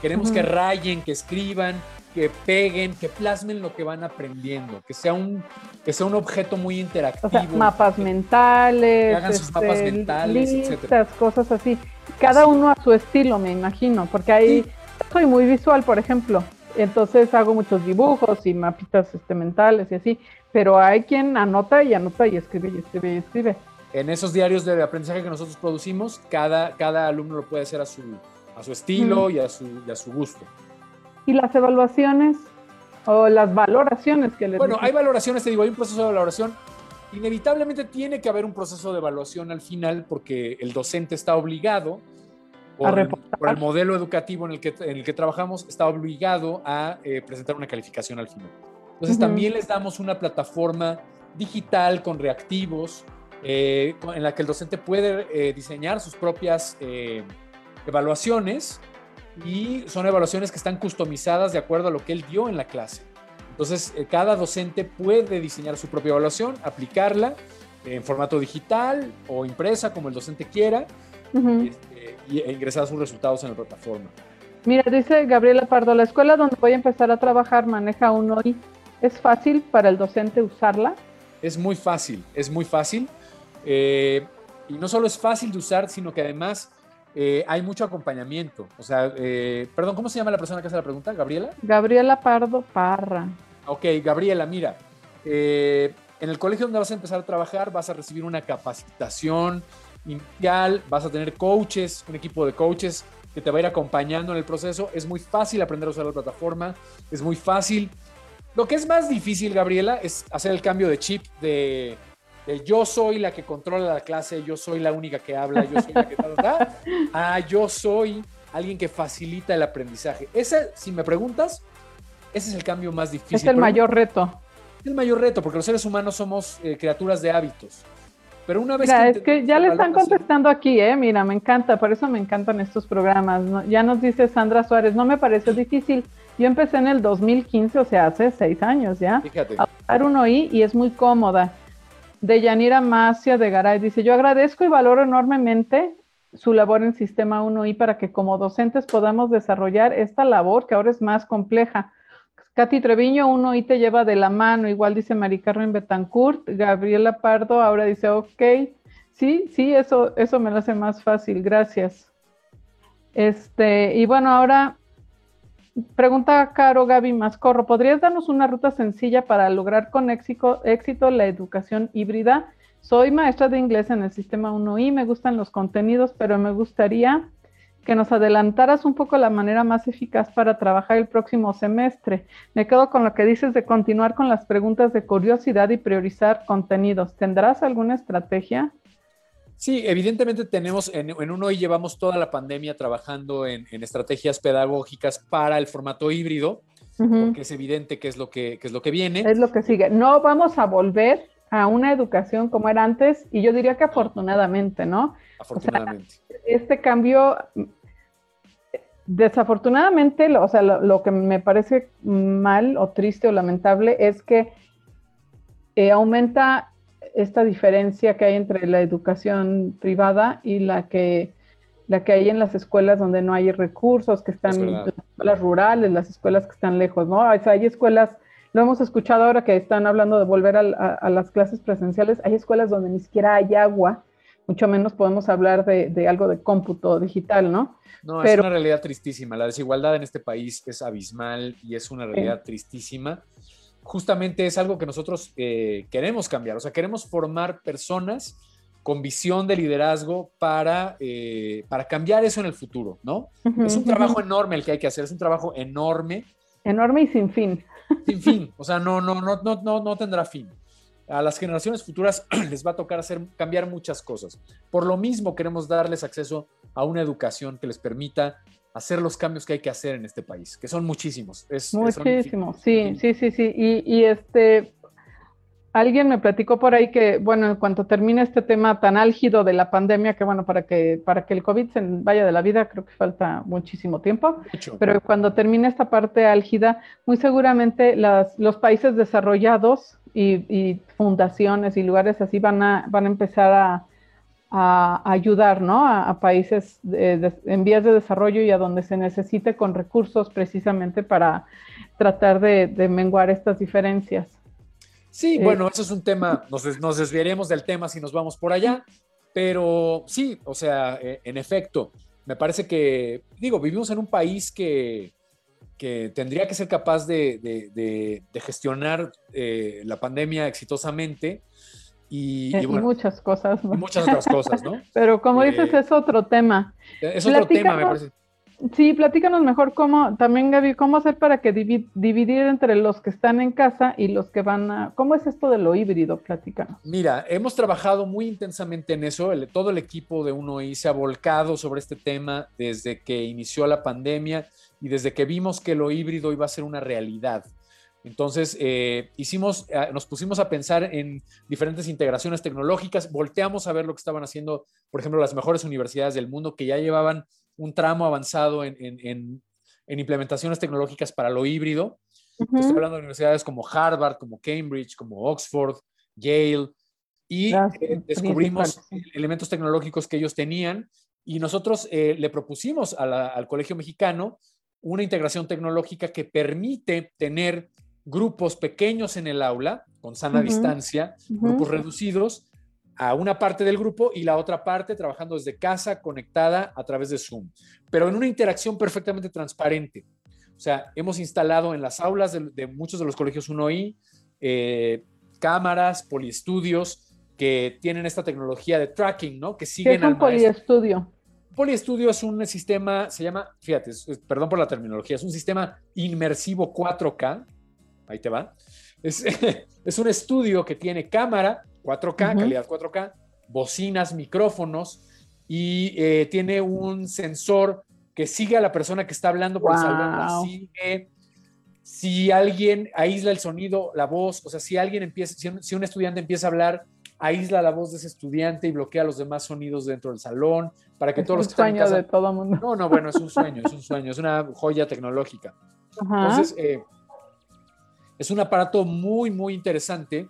Queremos que rayen, que escriban, que peguen, que plasmen lo que van aprendiendo, que sea un, que sea un objeto muy interactivo. O mapas mentales, que hagan sus mapas este, mentales, listas, cosas así. Cada uno a su estilo, me imagino, porque ahí soy muy visual, por ejemplo. Entonces hago muchos dibujos y mapitas este, mentales y así, pero hay quien anota y anota y escribe y escribe y escribe. En esos diarios de aprendizaje que nosotros producimos, cada, cada alumno lo puede hacer a su, a su estilo y, a su, y a su gusto. ¿Y las evaluaciones o las valoraciones que les Bueno, hay valoraciones, te digo, hay un proceso de valoración. Inevitablemente tiene que haber un proceso de evaluación al final porque el docente está obligado por, el, por el, modelo educativo en el que, en el que trabajamos, está obligado a eh, presentar una calificación al final. Entonces también les damos una plataforma digital con reactivos eh, en la que el docente puede eh, diseñar sus propias evaluaciones y son evaluaciones que están customizadas de acuerdo a lo que él dio en la clase. Entonces, cada docente puede diseñar su propia evaluación, aplicarla en formato digital o impresa, como el docente quiera, e ingresar sus resultados en la plataforma. Mira, dice Gabriela Pardo, la escuela donde voy a empezar a trabajar maneja un OI. ¿Es fácil para el docente usarla? Es muy fácil, es muy fácil. Eh, y no solo es fácil de usar, sino que además eh, hay mucho acompañamiento. O sea, eh, perdón, ¿cómo se llama la persona que hace la pregunta? ¿Gabriela? Gabriela Pardo Parra. Ok, Gabriela, mira, en el colegio donde vas a empezar a trabajar vas a recibir una capacitación inicial, vas a tener coaches, un equipo de coaches que te va a ir acompañando en el proceso. Es muy fácil aprender a usar la plataforma, es muy fácil. Lo que es más difícil, Gabriela, es hacer el cambio de chip de, yo soy la que controla la clase, yo soy la única que habla, yo soy la que está, ah, yo soy alguien que facilita el aprendizaje. Ese, si me preguntas, ese es el cambio más difícil. Es el mayor reto. Es el mayor reto, porque los seres humanos somos eh, criaturas de hábitos. Pero una vez Mira, es que ya le están contestando aquí, ¿eh? Mira, me encanta, por eso me encantan estos programas. Ya nos dice Sandra Suárez, no me pareció difícil. Yo empecé en el 2015, o sea, hace seis años ya, Fíjate. a usar un OI y es muy cómoda. De Yanira Macia de Garay. Dice, yo agradezco y valoro enormemente su labor en Sistema 1I para que como docentes podamos desarrollar esta labor que ahora es más compleja. Katy Treviño, uno y te lleva de la mano, igual dice Mari Carmen Betancourt, Gabriela Pardo ahora dice, ok, sí, sí, eso, eso me lo hace más fácil, gracias. Este, y bueno, ahora pregunta Caro Gaby Mascorro, ¿podrías darnos una ruta sencilla para lograr con éxito, la educación híbrida? Soy maestra de inglés en el sistema 1I, me gustan los contenidos, pero me gustaría que nos adelantaras un poco la manera más eficaz para trabajar el próximo semestre. Me quedo con lo que dices de continuar con las preguntas de curiosidad y priorizar contenidos. ¿Tendrás alguna estrategia? Sí, evidentemente tenemos, en, uno y llevamos toda la pandemia trabajando en, estrategias pedagógicas para el formato híbrido, porque es evidente que es, lo que, que es lo que viene. Es lo que sigue. No vamos a volver a una educación como era antes, y yo diría que afortunadamente, ¿no? Afortunadamente. este cambio Desafortunadamente, o sea, lo, que me parece mal o triste o lamentable es que eh, aumenta esta diferencia que hay entre la educación privada y la que, la que hay en las escuelas donde no hay recursos, que están las escuelas rurales, las escuelas que están lejos, ¿no? O sea, hay escuelas, lo hemos escuchado ahora que están hablando de volver a las clases presenciales, hay escuelas donde ni siquiera hay agua, mucho menos podemos hablar de, algo de cómputo digital, ¿no? No, es una realidad tristísima. La desigualdad en este país es abismal y es una realidad tristísima. Justamente es algo que nosotros eh, queremos cambiar, o sea, queremos formar personas con visión de liderazgo para, eh, para cambiar eso en el futuro, ¿no? es un trabajo enorme el que hay que hacer, es un trabajo enorme. Enorme y sin fin. Sin fin, o sea, no, no, no, no, no, no tendrá fin a las generaciones futuras les va a tocar hacer, cambiar muchas cosas. Por lo mismo queremos darles acceso a una educación que les permita hacer los cambios que hay que hacer en este país, que son muchísimos. Es, muchísimos, sí, sí, sí, sí. Y, este, alguien me platicó por ahí que, bueno, en cuanto termine este tema tan álgido de la pandemia, que bueno, para que, para que el COVID se vaya de la vida, creo que falta muchísimo tiempo, pero cuando termine esta parte álgida, muy seguramente las, los países desarrollados y, fundaciones y lugares así van a, van a empezar a, a, ayudar ¿no? a, países en vías de desarrollo y a donde se necesite con recursos precisamente para tratar de, menguar estas diferencias. Sí, eh, bueno, eso es un tema, nos, nos, desviaremos del tema si nos vamos por allá, pero sí, o sea, eh, en efecto, me parece que, digo, vivimos en un país que, que tendría que ser capaz de, de, gestionar eh, la pandemia exitosamente y, muchas cosas. muchas otras cosas, ¿no? Pero como dices, es otro tema. Es otro tema, me parece. Sí, platícanos mejor cómo, también Gaby, cómo hacer para que dividir entre los que están en casa y los que van a... ¿Cómo es esto de lo híbrido? Platícanos. Mira, hemos trabajado muy intensamente en eso. todo el equipo de UNOI se ha volcado sobre este tema desde que inició la pandemia y desde que vimos que lo híbrido iba a ser una realidad. Entonces, eh, hicimos, eh, nos pusimos a pensar en diferentes integraciones tecnológicas, volteamos a ver lo que estaban haciendo, por ejemplo, las mejores universidades del mundo que ya llevaban un tramo avanzado en, implementaciones tecnológicas para lo híbrido. Estoy hablando de universidades como Harvard, como Cambridge, como Oxford, Yale, y eh, descubrimos elementos tecnológicos que ellos tenían y nosotros eh, le propusimos al Colegio Mexicano una integración tecnológica que permite tener grupos pequeños en el aula, con sana distancia, grupos reducidos, a una parte del grupo y la otra parte trabajando desde casa, conectada a través de Zoom, pero en una interacción perfectamente transparente. O sea, hemos instalado en las aulas de, muchos de los colegios 1I eh, cámaras, poliestudios que tienen esta tecnología de tracking, ¿no? Que siguen ¿Qué es un poliestudio? Poliestudio es un sistema, se llama, fíjate, perdón por la terminología, es un sistema inmersivo 4K, ahí te va. Es, es un estudio que tiene cámara, 4K, calidad 4K, bocinas, micrófonos y eh, tiene un sensor que sigue a la persona que está hablando por wow. sigue. Si alguien aísla el sonido, la voz, o sea, si alguien empieza, si un, estudiante empieza a hablar, aísla la voz de ese estudiante y bloquea los demás sonidos dentro del salón para que todos los que están en casa... de todo mundo. No, no, bueno, es un sueño, es un sueño, es una joya tecnológica. Entonces, eh, es un aparato muy, muy interesante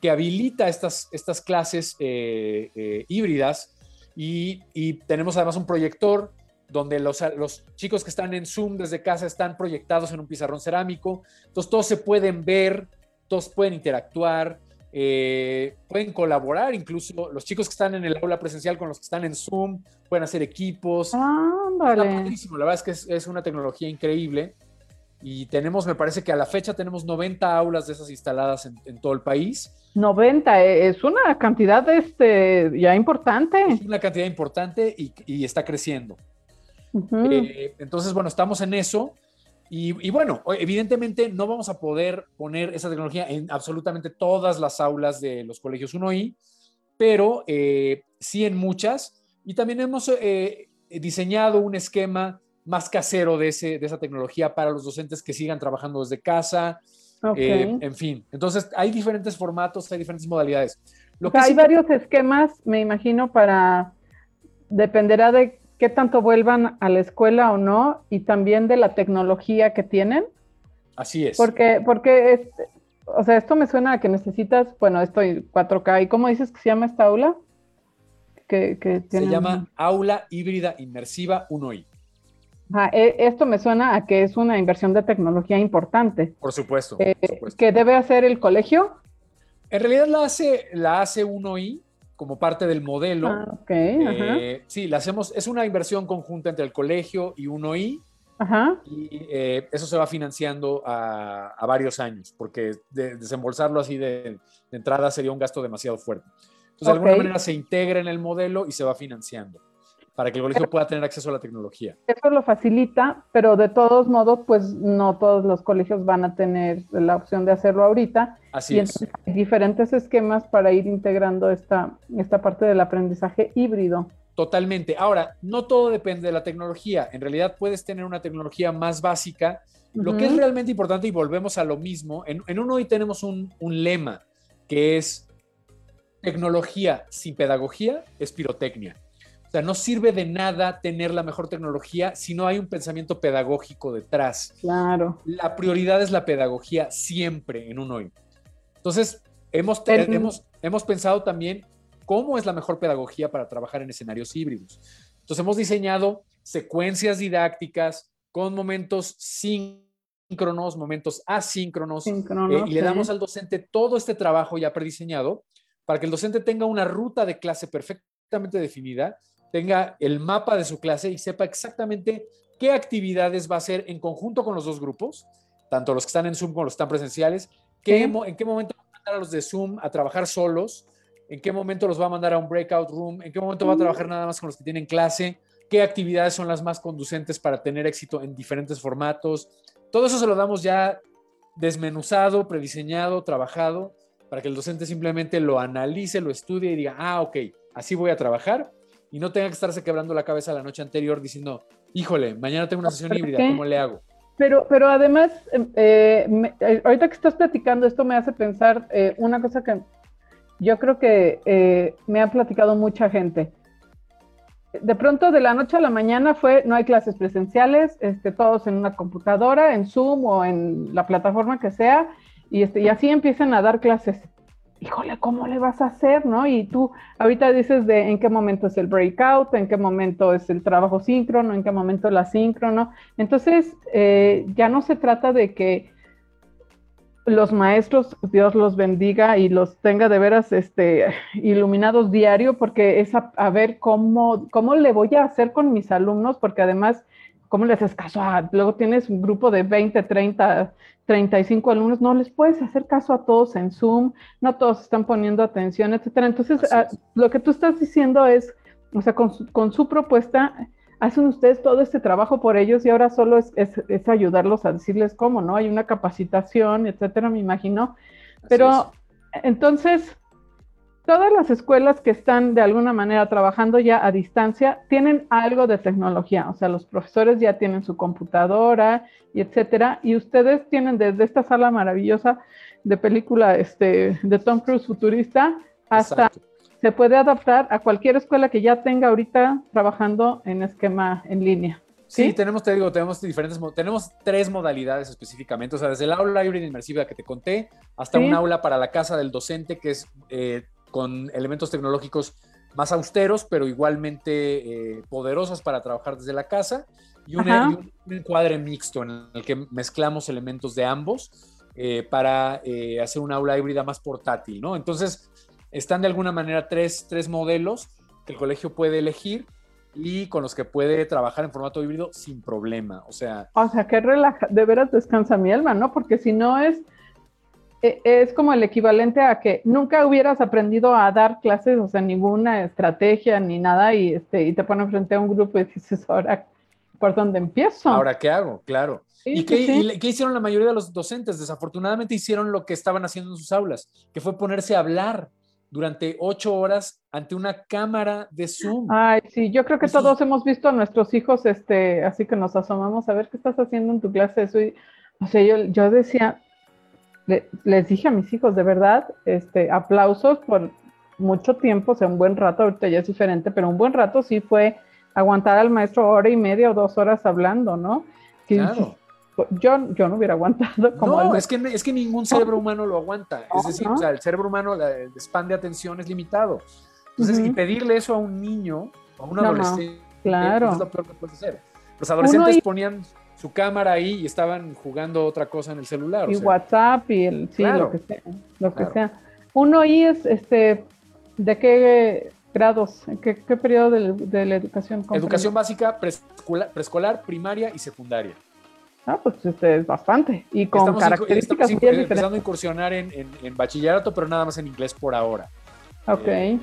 que habilita estas, estas clases eh, eh, híbridas y, tenemos además un proyector donde los, los, chicos que están en Zoom desde casa están proyectados en un pizarrón cerámico, entonces todos se pueden ver, todos pueden interactuar, eh, pueden colaborar, incluso los chicos que están en el aula presencial con los que están en Zoom, pueden hacer equipos. Ah, vale. La verdad es que es, es una tecnología increíble y tenemos, me parece que a la fecha tenemos 90 aulas de esas instaladas en, todo el país. 90, eh, es una cantidad este, ya importante. Es una cantidad importante y, está creciendo. Eh, entonces, bueno, estamos en eso. Y, bueno, evidentemente no vamos a poder poner esa tecnología en absolutamente todas las aulas de los colegios 1I, pero eh, sí en muchas. Y también hemos diseñado un esquema más casero de, ese, de esa tecnología para los docentes que sigan trabajando desde casa. Eh, en fin, entonces hay diferentes formatos, hay diferentes modalidades. Lo que hay varios esquemas, me imagino, para, dependerá de qué tanto vuelvan a la escuela o no, y también de la tecnología que tienen. Así es. Porque, porque o sea, esto me suena a que necesitas, bueno, estoy 4K, ¿y cómo dices que se llama esta aula? Que, Se llama Aula Híbrida Inmersiva 1I. E, esto me suena a que es una inversión de tecnología importante. Por supuesto. Eh, ¿Que debe hacer el colegio? En realidad la hace, la hace 1I como parte del modelo. Ah, eh, sí, la hacemos, es una inversión conjunta entre el colegio y 1I. Ajá. Y eh, eso se va financiando a, varios años, porque desembolsarlo así de, entrada sería un gasto demasiado fuerte. Entonces, de alguna manera se integra en el modelo y se va financiando para que el colegio pueda tener acceso a la tecnología. Eso lo facilita, pero de todos modos, pues no todos los colegios van a tener la opción de hacerlo ahorita. Así y es. Hay diferentes esquemas para ir integrando esta, esta parte del aprendizaje híbrido. Totalmente. Ahora, no todo depende de la tecnología. En realidad puedes tener una tecnología más básica. Lo que es realmente importante, y volvemos a lo mismo, en, en uno hoy tenemos un, un lema que es tecnología sin pedagogía es pirotecnia. O sea, no sirve de nada tener la mejor tecnología si no hay un pensamiento pedagógico detrás. Claro. La prioridad es la pedagogía siempre en un hoy. Entonces, hemos, hemos, hemos pensado también cómo es la mejor pedagogía para trabajar en escenarios híbridos. Entonces hemos diseñado secuencias didácticas con momentos síncronos, momentos asíncronos, eh, y le damos al docente todo este trabajo ya prediseñado para que el docente tenga una ruta de clase perfectamente definida, tenga el mapa de su clase y sepa exactamente qué actividades va a hacer en conjunto con los dos grupos, tanto los que están en Zoom como los que están presenciales, en qué momento va a mandar a los de Zoom a trabajar solos, en qué momento los va a mandar a un breakout room, en qué momento va a trabajar nada más con los que tienen clase, qué actividades son las más conducentes para tener éxito en diferentes formatos. Todo eso se lo damos ya desmenuzado, prediseñado, trabajado para que el docente simplemente lo analice, lo estudie y diga, ah, ok, así voy a trabajar y no tenga que estarse quebrando la cabeza la noche anterior diciendo, híjole, mañana tengo una sesión híbrida, ¿cómo le hago? Pero, pero además, em, eh, eh, ahorita que estás platicando, esto me hace pensar eh, una cosa que yo creo que me ha platicado mucha gente. De pronto, de la noche a la mañana fue, no hay clases presenciales, este, todos en una computadora, en Zoom o en la plataforma que sea, y, este, y así empiezan a dar clases. Híjole, ¿cómo le vas a hacer? ¿No? Y tú ahorita dices de en qué momento es el breakout, en qué momento es el trabajo síncrono, en qué momento el asíncrono. Entonces, eh, ya no se trata de que los maestros, Dios los bendiga y los tenga de veras este, iluminados diario, porque es a, ver cómo, cómo le voy a hacer con mis alumnos, porque además, ¿cómo le haces caso a? Luego tienes un grupo de 20, 30 35 alumnos, no les puedes hacer caso a todos en Zoom, no todos están poniendo atención, etcétera. Entonces, ah, lo que tú estás diciendo es, o sea, con su, propuesta, hacen ustedes todo este trabajo por ellos y ahora solo es, ayudarlos a decirles cómo, ¿no? Hay una capacitación, etcétera, me imagino. Pero entonces, todas las escuelas que están de alguna manera trabajando ya a distancia tienen algo de tecnología, o sea, los profesores ya tienen su computadora y etcétera, y ustedes tienen desde esta sala maravillosa de película este, de Tom Cruise futurista hasta se puede adaptar a cualquier escuela que ya tenga ahorita trabajando en esquema en línea. Sí, tenemos, te digo, tenemos diferentes, tenemos tres modalidades específicamente, o sea, desde el aula híbrida inmersiva que te conté, hasta un aula para la casa del docente, que es eh, con elementos tecnológicos más austeros, pero igualmente eh, poderosos para trabajar desde la casa, y un, encuadre mixto en el que mezclamos elementos de ambos eh, para eh, hacer una aula híbrida más portátil, ¿no? Entonces, están de alguna manera tres, tres modelos que el colegio puede elegir y con los que puede trabajar en formato híbrido sin problema, o sea... O sea, que relaja, de veras descansa mi alma, ¿no? Porque si no es es como el equivalente a que nunca hubieras aprendido a dar clases, o sea, ninguna estrategia ni nada, y, este, y te ponen frente a un grupo y dices, ahora, ¿por dónde empiezo? Ahora, ¿qué hago? Claro. ¿Y, qué, qué, hicieron la mayoría de los docentes? Desafortunadamente hicieron lo que estaban haciendo en sus aulas, que fue ponerse a hablar durante ocho horas ante una cámara de Zoom. Ay, sí, yo creo que todos hemos visto a nuestros hijos, este, así que nos asomamos a ver qué estás haciendo en tu clase. Eso o sea, yo, yo decía, les dije a mis hijos, de verdad, este, aplausos por mucho tiempo, o sea, un buen rato, ahorita ya es diferente, pero un buen rato sí fue aguantar al maestro hora y media o dos horas hablando, ¿no? claro. Yo, yo no hubiera aguantado como... No, es que, es que ningún cerebro humano lo aguanta. es decir, o sea, el cerebro humano, el span de atención es limitado. Entonces, y pedirle eso a un niño, a un adolescente, claro. es lo peor que puede hacer. Los adolescentes ponían su cámara ahí y estaban jugando otra cosa en el celular. Y WhatsApp y el, sí, lo que sea. Lo que sea. Uno ahí es, este, ¿de qué grados? ¿Qué, qué periodo de, la educación? Educación básica, preescolar, primaria y secundaria. Ah, pues este es bastante. Y con características estamos empezando a incursionar en, en, bachillerato, pero nada más en inglés por ahora. Ok. Eh,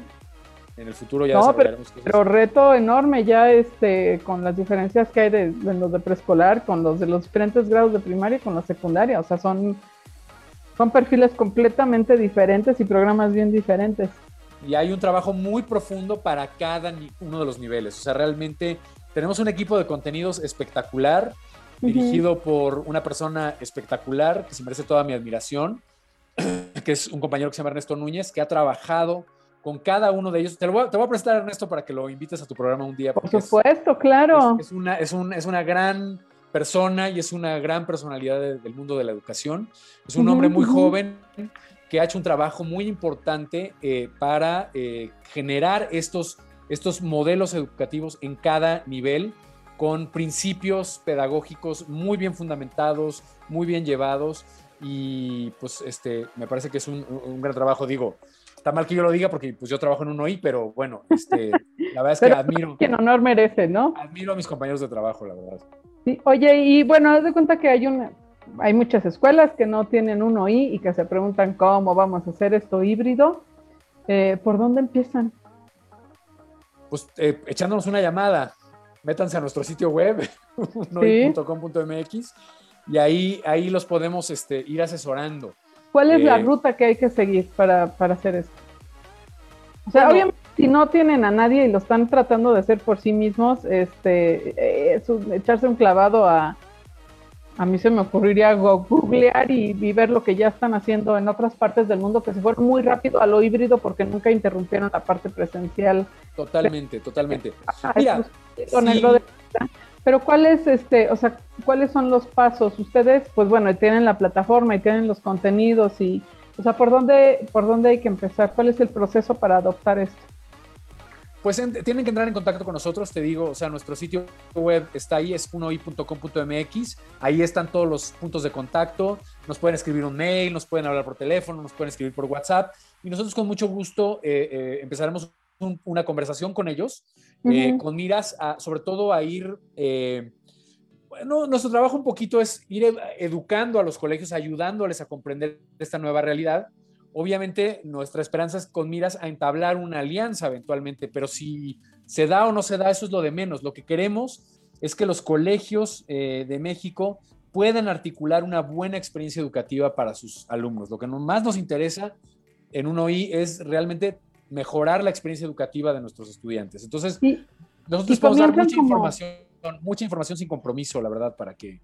en el futuro ya no, pero, pero, reto enorme ya este con las diferencias que hay de, los de preescolar, con los de los diferentes grados de primaria y con la secundaria. O sea, son, son perfiles completamente diferentes y programas bien diferentes. Y hay un trabajo muy profundo para cada uno de los niveles. O sea, realmente tenemos un equipo de contenidos espectacular, dirigido por una persona espectacular que se merece toda mi admiración, que es un compañero que se llama Ernesto Núñez, que ha trabajado con cada uno de ellos. Te, lo voy, te voy a prestar, Ernesto, para que lo invites a tu programa un día. Por supuesto, claro. Es, una, es, un, es, una gran persona y es una gran personalidad del mundo de la educación. Es un hombre muy joven que ha hecho un trabajo muy importante eh, para eh, generar estos, estos modelos educativos en cada nivel con principios pedagógicos muy bien fundamentados, muy bien llevados y pues este, me parece que es un, gran trabajo, digo, está mal que yo lo diga porque pues yo trabajo en un OI, pero bueno, este, la verdad es que admiro. Que honor merece, ¿no? Admiro a mis compañeros de trabajo, la verdad. Sí, oye, y bueno, haz de cuenta que hay una, hay muchas escuelas que no tienen un OI y que se preguntan cómo vamos a hacer esto híbrido. Eh, ¿Por dónde empiezan? Pues eh, echándonos una llamada. Métanse a nuestro sitio web, noi.com.mx, y ahí, ahí los podemos este, ir asesorando. ¿Cuál es la eh, ruta que hay que seguir para, hacer esto? O sea, obviamente, si no tienen a nadie y lo están tratando de hacer por sí mismos, este, echarse un clavado a, a mí se me ocurriría googlear y, ver lo que ya están haciendo en otras partes del mundo, que se fueron muy rápido a lo híbrido porque nunca interrumpieron la parte presencial. Totalmente, totalmente. Mira, pero cuáles, este, o sea, cuáles son los pasos? Ustedes, pues bueno, tienen la plataforma y tienen los contenidos y, o sea, ¿por dónde, por dónde hay que empezar? ¿Cuál es el proceso para adoptar esto? pues tienen que entrar en contacto con nosotros, te digo, o sea, nuestro sitio web está ahí, es unoi.com.mx, ahí están todos los puntos de contacto, nos pueden escribir un mail, nos pueden hablar por teléfono, nos pueden escribir por WhatsApp y nosotros con mucho gusto eh, eh, empezaremos una conversación con ellos, eh, con miras a, sobre todo a ir, bueno, nuestro trabajo un poquito es ir educando a los colegios, ayudándoles a comprender esta nueva realidad Obviamente nuestra esperanza es con miras a entablar una alianza eventualmente, pero si se da o no se da, eso es lo de menos. Lo que queremos es que los colegios eh, de México puedan articular una buena experiencia educativa para sus alumnos. Lo que más nos interesa en un OI es realmente mejorar la experiencia educativa de nuestros estudiantes. Entonces, nosotros podemos dar mucha información, mucha información sin compromiso, la verdad, para que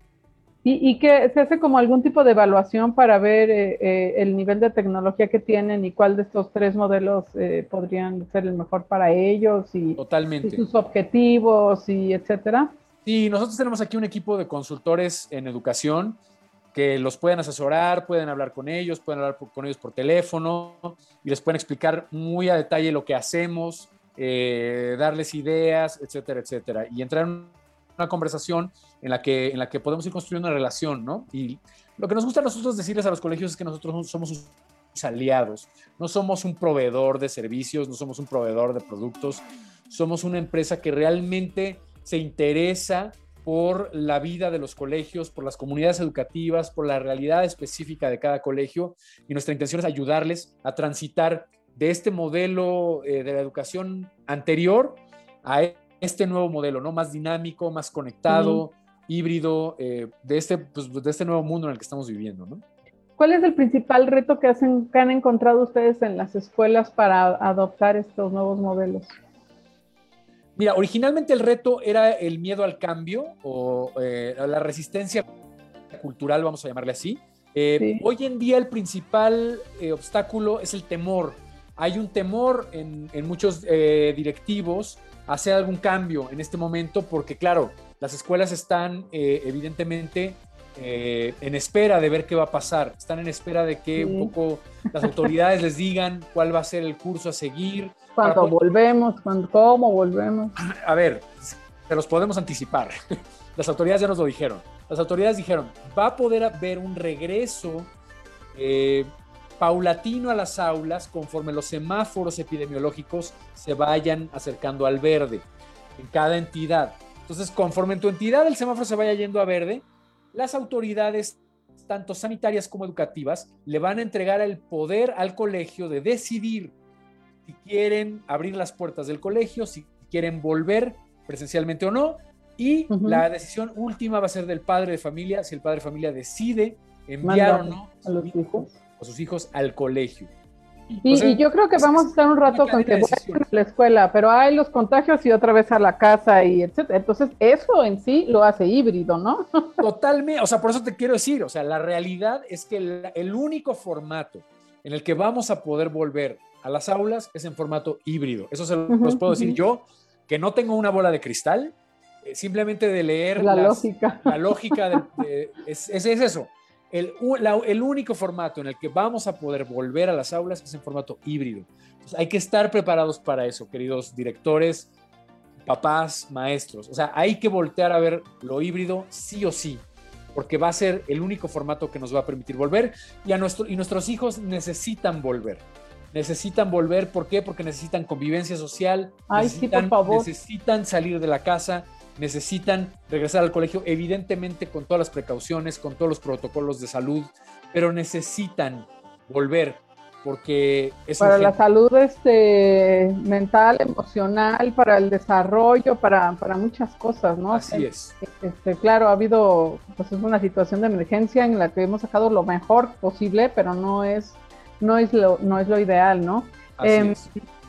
y, que se hace como algún tipo de evaluación para ver eh, eh, el nivel de tecnología que tienen y cuál de estos tres modelos eh, podrían ser el mejor para ellos y, Totalmente. sus objetivos y etcétera. Sí, nosotros tenemos aquí un equipo de consultores en educación que los pueden asesorar, pueden hablar con ellos, pueden hablar con ellos por teléfono y les pueden explicar muy a detalle lo que hacemos, darles ideas, etcétera, etcétera. Y entrar en una conversación en la que, en la que podemos ir construyendo una relación, ¿no? Y lo que nos gusta a nosotros decirles a los colegios es que nosotros somos sus aliados, no somos un proveedor de servicios, no somos un proveedor de productos, somos una empresa que realmente se interesa por la vida de los colegios, por las comunidades educativas, por la realidad específica de cada colegio y nuestra intención es ayudarles a transitar de este modelo eh, de la educación anterior a este nuevo modelo, ¿no? Más dinámico, más conectado, híbrido, eh, de, este, pues, de este nuevo mundo en el que estamos viviendo, ¿no? ¿Cuál es el principal reto que, hacen, que han encontrado ustedes en las escuelas para adoptar estos nuevos modelos? Mira, originalmente el reto era el miedo al cambio o eh, la resistencia cultural, vamos a llamarle así. Eh, hoy en día el principal obstáculo es el temor. Hay un temor en, en muchos directivos hacer algún cambio en este momento porque, claro, las escuelas están eh, evidentemente eh, en espera de ver qué va a pasar, están en espera de que un poco las autoridades les digan cuál va a ser el curso a seguir. Cuando volvemos, cómo volvemos. A ver, se los podemos anticipar. Las autoridades ya nos lo dijeron. Las autoridades dijeron, va a poder haber un regreso eh, paulatino a las aulas conforme los semáforos epidemiológicos se vayan acercando al verde en cada entidad. Entonces, conforme en tu entidad el semáforo se vaya yendo a verde, las autoridades, tanto sanitarias como educativas, le van a entregar el poder al colegio de decidir si quieren abrir las puertas del colegio, si quieren volver presencialmente o no, y la decisión última va a ser del padre de familia, si el padre de familia decide enviar o no a los hijos a sus hijos al colegio. Y, yo creo que vamos a estar un rato con que vuelvan a la escuela, pero hay los contagios y otra vez a la casa y etcétera. Entonces, eso en sí lo hace híbrido, ¿no? Totalmente, o sea, por eso te quiero decir, o sea, la realidad es que el, único formato en el que vamos a poder volver a las aulas es en formato híbrido. Eso se los puedo decir yo, que no tengo una bola de cristal, eh, simplemente de leer la lógica. La lógica de, es, es, eso el, el, único formato en el que vamos a poder volver a las aulas es en formato híbrido. hay que estar preparados para eso, queridos directores, papás, maestros. O sea, hay que voltear a ver lo híbrido sí o sí, porque va a ser el único formato que nos va a permitir volver y, a nuestro, y nuestros hijos necesitan volver. Necesitan volver, ¿por qué? Porque necesitan convivencia social, necesitan, necesitan salir de la casa, necesitan regresar al colegio, evidentemente con todas las precauciones, con todos los protocolos de salud, pero necesitan volver porque es para la salud este, mental, emocional, para el desarrollo, para, muchas cosas, ¿no? Así es. Este, claro, ha habido, pues es una situación de emergencia en la que hemos sacado lo mejor posible, pero no es, no es lo, no es lo ideal, ¿no? Em,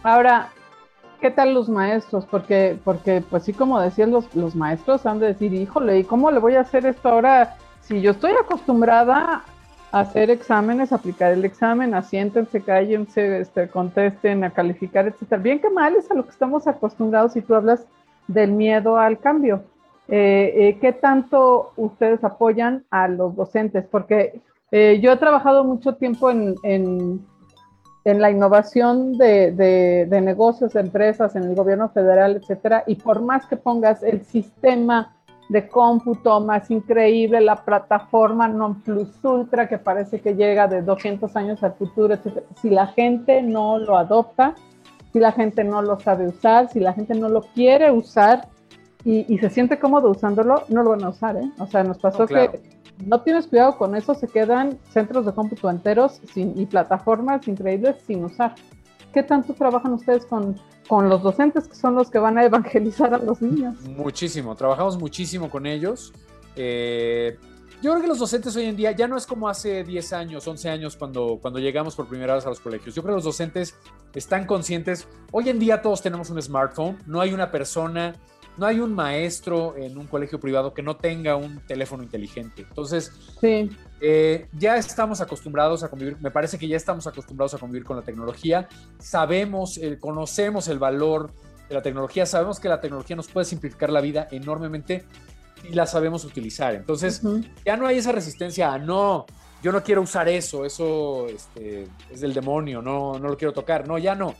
ahora, ¿qué tal los maestros? Porque, porque pues sí, como decían los, los maestros, han de decir, híjole, ¿y cómo le voy a hacer esto ahora? Si yo estoy acostumbrada a hacer exámenes, aplicar el examen, asiéntense, cállense, este, contesten, a calificar, etcétera. Bien que mal es a lo que estamos acostumbrados si tú hablas del miedo al cambio. Eh, eh, ¿Qué tanto ustedes apoyan a los docentes? Porque eh, yo he trabajado mucho tiempo en en la innovación de, negocios, de empresas, en el gobierno federal, etcétera, y por más que pongas el sistema de cómputo más increíble, la plataforma non plus ultra que parece que llega de 200 años al futuro, etcétera, si la gente no lo adopta, si la gente no lo sabe usar, si la gente no lo quiere usar y, se siente cómodo usándolo, no lo van a usar, ¿eh? O sea, nos pasó que no tienes cuidado con eso, se quedan centros de cómputo enteros sin, y plataformas increíbles sin usar. ¿Qué tanto trabajan ustedes con, con los docentes que son los que van a evangelizar a los niños? Muchísimo, trabajamos muchísimo con ellos. Eh, yo creo que los docentes hoy en día ya no es como hace 10 años, 11 años cuando, cuando llegamos por primera vez a los colegios. Yo creo que los docentes están conscientes. Hoy en día todos tenemos un smartphone, no hay una persona no hay un maestro en un colegio privado que no tenga un teléfono inteligente. Entonces, eh, ya estamos acostumbrados a convivir, me parece que ya estamos acostumbrados a convivir con la tecnología, sabemos, eh, conocemos el valor de la tecnología, sabemos que la tecnología nos puede simplificar la vida enormemente y la sabemos utilizar. Entonces, ya no hay esa resistencia a no, yo no quiero usar eso, eso este, es del demonio, no, no lo quiero tocar, no, ya no.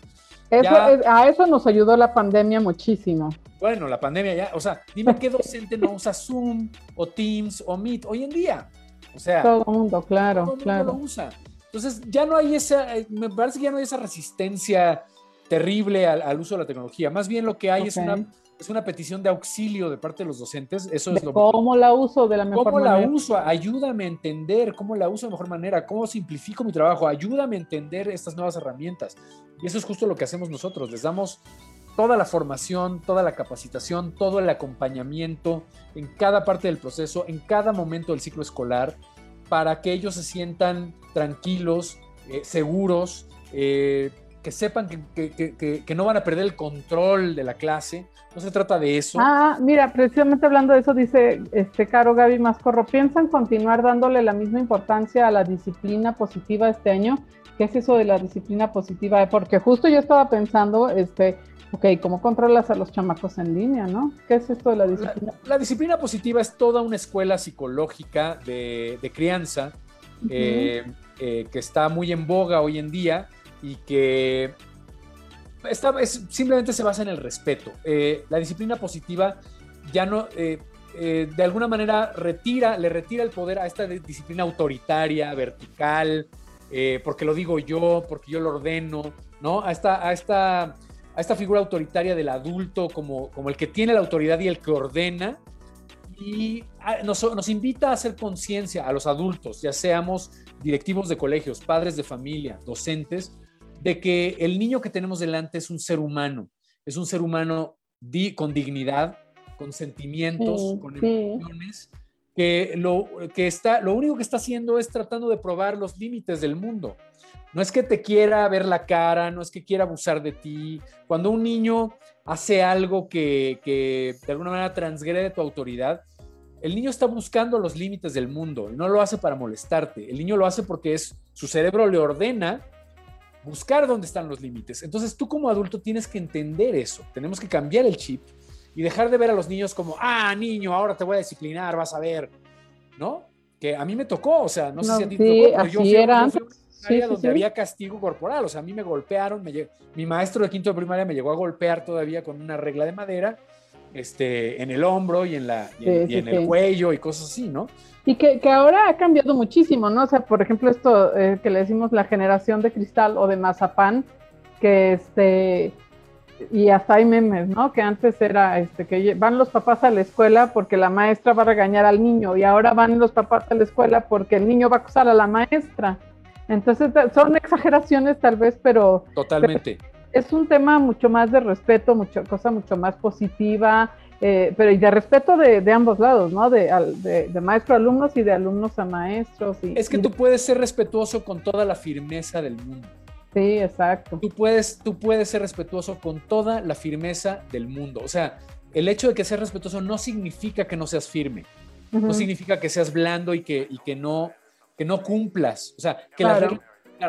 A eso nos ayudó la pandemia muchísimo. Bueno, la pandemia ya, o sea, dime qué docente no usa Zoom o Teams o Meet hoy en día. O sea, todo el mundo, claro, todo el mundo lo usa. Entonces, ya no hay esa, eh, me parece que ya no hay esa resistencia terrible al, uso de la tecnología. Más bien lo que hay es una es una petición de auxilio de parte de los docentes. Eso es lo ¿Cómo la uso de la mejor manera? ¿Cómo la uso? Ayúdame a entender cómo la uso de mejor manera, cómo simplifico mi trabajo, ayúdame a entender estas nuevas herramientas. Y eso es justo lo que hacemos nosotros. Les damos toda la formación, toda la capacitación, todo el acompañamiento en cada parte del proceso, en cada momento del ciclo escolar, para que ellos se sientan tranquilos, eh, seguros, eh, que sepan que, no van a perder el control de la clase. No se trata de eso. Ah, mira, precisamente hablando de eso, dice este Caro Gaby Mascorro, ¿piensan continuar dándole la misma importancia a la disciplina positiva este año? ¿Qué es eso de la disciplina positiva? Porque justo yo estaba pensando, este, Ok, ¿cómo controlas a los chamacos en línea, no? ¿Qué es esto de la disciplina? La, disciplina positiva es toda una escuela psicológica de, crianza eh, eh, que está muy en boga hoy en día y que está, simplemente se basa en el respeto. Eh, la disciplina positiva ya no, de alguna manera, retira, le retira el poder a esta disciplina autoritaria, vertical, porque lo digo yo, porque yo lo ordeno, ¿no? A esta, a esta a esta figura autoritaria del adulto como, como el que tiene la autoridad y el que ordena, y nos, nos invita a hacer conciencia a los adultos, ya seamos directivos de colegios, padres de familia, docentes, de que el niño que tenemos delante es un ser humano, es un ser humano con dignidad, con sentimientos, con emociones, que, lo, que está, lo único que está haciendo es tratando de probar los límites del mundo. No es que te quiera ver la cara, no es que quiera abusar de ti. Cuando un niño hace algo que, de alguna manera transgrede tu autoridad, el niño está buscando los límites del mundo y no lo hace para molestarte. El niño lo hace porque es, su cerebro le ordena buscar dónde están los límites. Entonces tú como adulto tienes que entender eso. Tenemos que cambiar el chip y dejar de ver a los niños como, ah, niño, ahora te voy a disciplinar, vas a ver, ¿no? que a mí me tocó, o sea, no, sé si a ti te tocó, pero yo fui, era yo fui a donde había castigo corporal, o sea, a mí me golpearon, me, mi maestro de quinto de primaria me llegó a golpear todavía con una regla de madera, este, en el hombro y en, la, y en, el cuello y cosas así, ¿no? Y que, que, ahora ha cambiado muchísimo, ¿no? O sea, por ejemplo, esto eh, que le decimos la generación de cristal o de mazapán, que este, y hasta hay memes, ¿no? Que antes era este, que van los papás a la escuela porque la maestra va a regañar al niño y ahora van los papás a la escuela porque el niño va a acusar a la maestra. Entonces, son exageraciones tal vez, pero... Totalmente. Es un tema mucho más de respeto, mucha cosa mucho más positiva, eh, pero y de respeto de, ambos lados, ¿no? De, de, maestro a alumnos y de alumnos a maestros. Y, es que tú puedes ser respetuoso con toda la firmeza del mundo. Sí, exacto. Tú puedes, tú puedes ser respetuoso con toda la firmeza del mundo. O sea, el hecho de que seas respetuoso no significa que no seas firme. No significa que seas blando y que, y que, no, que no cumplas. O sea, que las reglas,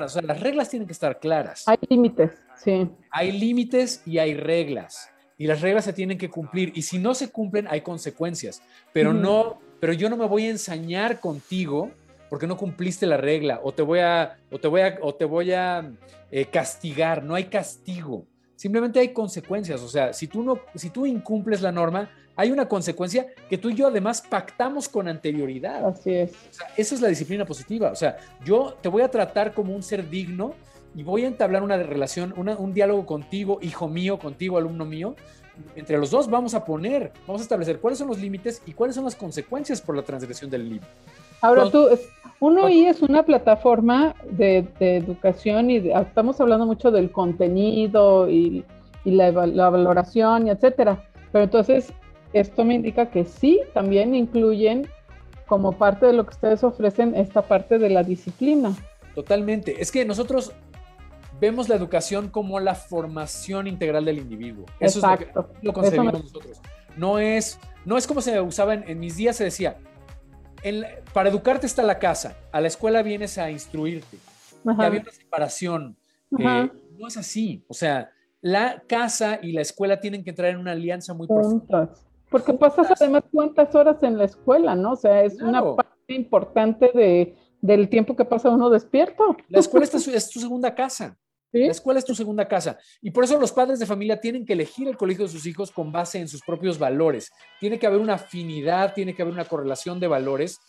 o sea, las reglas tienen que estar claras. Hay límites, sí. Hay límites y hay reglas y las reglas se tienen que cumplir y si no se cumplen hay consecuencias, pero no, pero yo no me voy a ensañar contigo porque no cumpliste la regla o te voy a o te voy a o te voy a eh, castigar, no hay castigo. Simplemente hay consecuencias, o sea, si tú no si tú incumples la norma, hay una consecuencia que tú y yo además pactamos con anterioridad. Así es. esa es la disciplina positiva, o sea, yo te voy a tratar como un ser digno y voy a entablar una relación, un diálogo contigo, hijo mío, contigo, alumno mío. Entre los dos vamos a poner, vamos a establecer cuáles son los límites y cuáles son las consecuencias por la transgresión del límite. Ahora tú, uno y es una plataforma de, educación y estamos hablando mucho del contenido y, la, la, valoración y etcétera. Pero entonces, esto me indica que sí, también incluyen como parte de lo que ustedes ofrecen esta parte de la disciplina. Totalmente. Es que nosotros vemos la educación como la formación integral del individuo. Eso es lo que lo concebimos nosotros. No es, no es como se usaba en, mis días, se decía, para educarte está la casa, a la escuela vienes a instruirte. Y había una separación. Eh, no es así. O sea, la casa y la escuela tienen que entrar en una alianza muy profunda. Porque pasas además cuántas horas en la escuela, ¿no? O sea, es una parte importante de, del tiempo que pasa uno despierto. La escuela es tu segunda casa. La escuela es tu segunda casa. Y por eso los padres de familia tienen que elegir el colegio de sus hijos con base en sus propios valores. Tiene que haber una afinidad, tiene que haber una correlación de valores.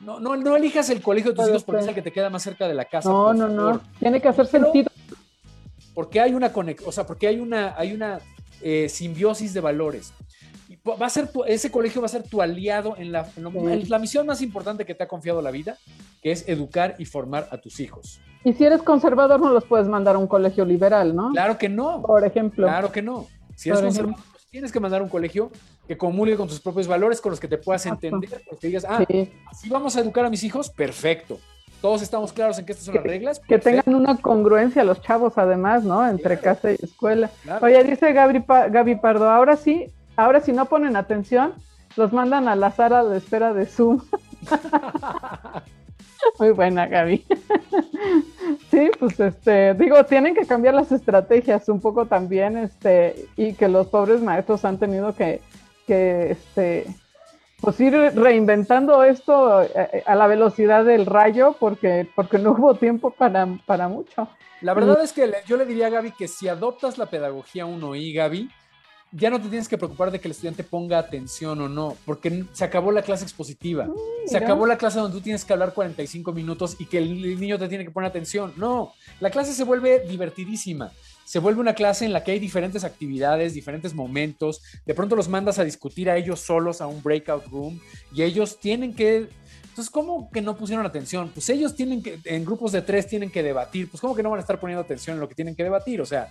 No, no, no elijas el colegio de tus hijos porque es el que te queda más cerca de la casa. No, no, no. Tiene que hacer sentido. Porque hay una o sea, porque hay una, hay una eh, simbiosis de valores. Va a ser ese colegio va a ser tu aliado en la, en la misión más importante que te ha confiado la vida, que es educar y formar a tus hijos. Y si eres conservador, no los puedes mandar a un colegio liberal, ¿no? Claro que no. Por ejemplo. Claro que no. Si eres conservador, pues tienes que mandar a un colegio que comulgue con tus propios valores, con los que te puedas entender, porque digas, ah, si vamos a educar a mis hijos, perfecto. Todos estamos claros en que estas son las reglas. Que tengan una congruencia los chavos, además, ¿no? Entre casa y escuela. Oye, dice Gaby, Gaby Pardo, ahora sí, ahora si no ponen atención, los mandan a la sala de espera de Zoom. Muy buena, Gaby. Sí, pues este, digo, tienen que cambiar las estrategias un poco también, este, y que los pobres maestros han tenido que, que este, pues ir reinventando esto eh, a la velocidad del rayo porque, porque no hubo tiempo para, para mucho. La verdad es que yo le diría a Gaby que si adoptas la pedagogía 1I, Gaby, ya no te tienes que preocupar de que el estudiante ponga atención o no, porque se acabó la clase expositiva. Mm, se acabó la clase donde tú tienes que hablar 45 minutos y que el niño te tiene que poner atención. No, la clase se vuelve divertidísima. Se vuelve una clase en la que hay diferentes actividades, diferentes momentos. De pronto los mandas a discutir a ellos solos a un breakout room y ellos tienen que entonces, ¿cómo que no pusieron atención? Pues ellos tienen que, en grupos de tres tienen que debatir. Pues, ¿cómo que no van a estar poniendo atención en lo que tienen que debatir? O sea,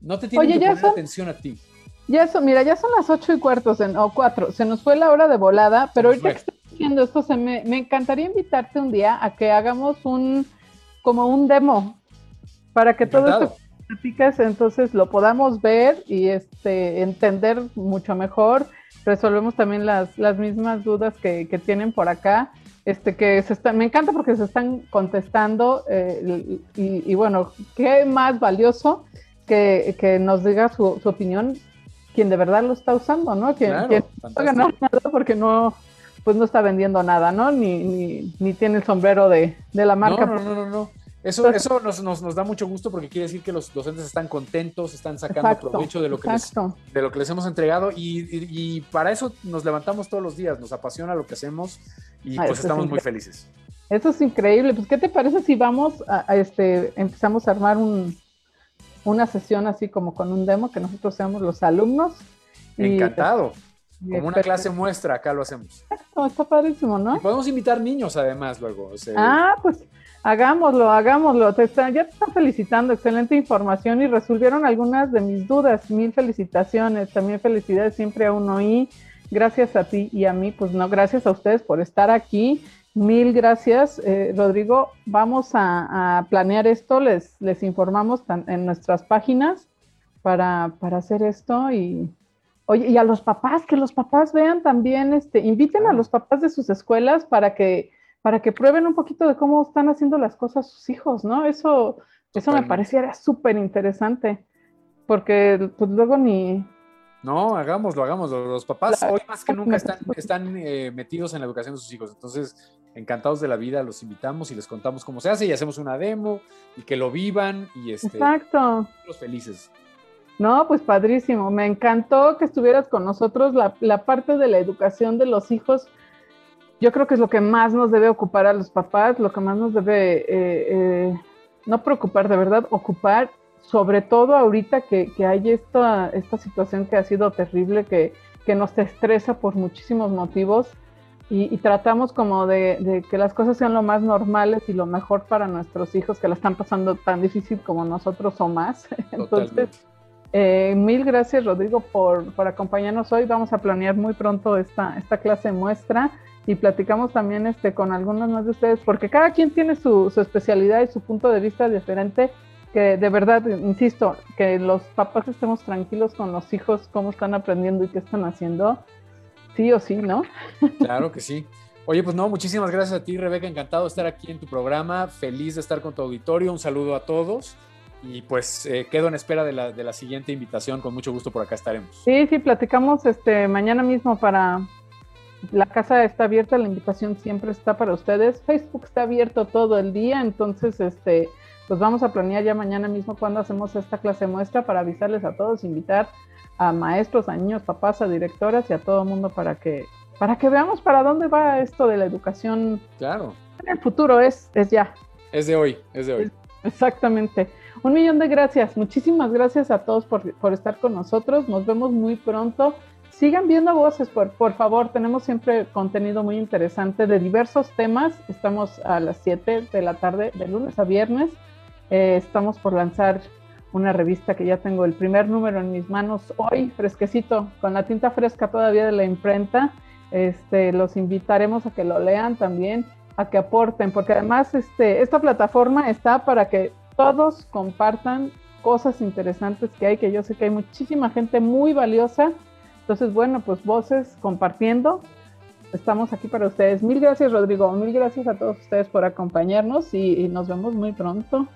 no te tienen que poner atención a ti. Ya son, mira, ya son las ocho y cuarto, o cuatro. Se nos fue la hora de volada, pero ahorita que estoy diciendo esto, se me, me, encantaría invitarte un día a que hagamos un, como un demo, para que todo esto que entonces lo podamos ver y este, entender mucho mejor. Resolvemos también las, las mismas dudas que, que tienen por acá. Este, que se está, me encanta porque se están contestando eh, y, y, bueno, qué más valioso que, que nos diga su, su opinión quien de verdad lo está usando, ¿no? Quien, no va a ganar nada porque no, pues no está vendiendo nada, ¿no? Ni, ni, ni tiene el sombrero de, de la marca. No, no, no, no. Eso, eso nos, nos, nos, da mucho gusto porque quiere decir que los docentes están contentos, están sacando provecho de lo, que les, de lo que les hemos entregado y, y, para eso nos levantamos todos los días, nos apasiona lo que hacemos y pues estamos muy felices. Eso es increíble. Pues, ¿qué te parece si vamos a, este, empezamos a armar un, una sesión así como con un demo que nosotros seamos los alumnos? Encantado. Como una clase muestra, acá lo hacemos. está padrísimo, ¿no? Y podemos invitar niños además luego. ah, pues hagámoslo, hagámoslo. Te ya te están felicitando, excelente información y resolvieron algunas de mis dudas. Mil felicitaciones, también felicidades siempre a uno y gracias a ti y a mí, pues no, gracias a ustedes por estar aquí. Mil gracias, eh, Rodrigo. Vamos a, planear esto, les, les informamos en nuestras páginas para, para hacer esto y Oye, y a los papás, que los papás vean también, este, inviten a los papás de sus escuelas para que, para que prueben un poquito de cómo están haciendo las cosas sus hijos, ¿no? Eso, eso me pareciera súper interesante, porque pues luego ni... No, hagámoslo, hagámoslo. Los papás hoy más que nunca están, están eh, metidos en la educación de sus hijos, entonces encantados de la vida, los invitamos y les contamos cómo se hace y hacemos una demo y que lo vivan y este, Exacto. los felices. No, pues padrísimo. Me encantó que estuvieras con nosotros. La, parte de la educación de los hijos, yo creo que es lo que más nos debe ocupar a los papás, lo que más nos debe, eh, eh, no preocupar, de verdad, ocupar, sobre todo ahorita que, hay esta, esta situación que ha sido terrible, que, que nos estresa por muchísimos motivos. Y, tratamos como de, de, que las cosas sean lo más normales y lo mejor para nuestros hijos que la están pasando tan difícil como nosotros o más. Entonces, eh, mil gracias, Rodrigo, por, acompañarnos hoy. Vamos a planear muy pronto esta, esta clase muestra y platicamos también este, con algunos más de ustedes, porque cada quien tiene su, especialidad y su punto de vista diferente. Que de verdad, insisto, que los papás estemos tranquilos con los hijos, cómo están aprendiendo y qué están haciendo. Sí o sí, ¿no? Claro que sí. Oye, pues no, muchísimas gracias a ti, Rebeca. Encantado de estar aquí en tu programa. Feliz de estar con tu auditorio. Un saludo a todos. Y pues eh, quedo en espera de la, de la, siguiente invitación. Con mucho gusto por acá estaremos. Sí, sí, platicamos este mañana mismo para. La casa está abierta, la invitación siempre está para ustedes. Facebook está abierto todo el día, entonces este, pues vamos a planear ya mañana mismo cuando hacemos esta clase muestra para avisarles a todos, invitar a maestros, a niños, papás, a directoras y a todo el mundo para que, para que veamos para dónde va esto de la educación. Claro. En el futuro es, es ya. Es de hoy, es de hoy. Exactamente. Un millón de gracias. Muchísimas gracias a todos por, estar con nosotros. Nos vemos muy pronto. Sigan viendo voces, por, por favor. Tenemos siempre contenido muy interesante de diversos temas. Estamos a las 7 de la tarde, de lunes a viernes. Eh, estamos por lanzar una revista que ya tengo el primer número en mis manos hoy, fresquecito, con la tinta fresca todavía de la imprenta. Este, los invitaremos a que lo lean también, a que aporten, porque además este, esta plataforma está para que todos compartan cosas interesantes que hay, que yo sé que hay muchísima gente muy valiosa. Entonces, bueno, pues voces compartiendo. Estamos aquí para ustedes. Mil gracias, Rodrigo. Mil gracias a todos ustedes por acompañarnos y, y nos vemos muy pronto.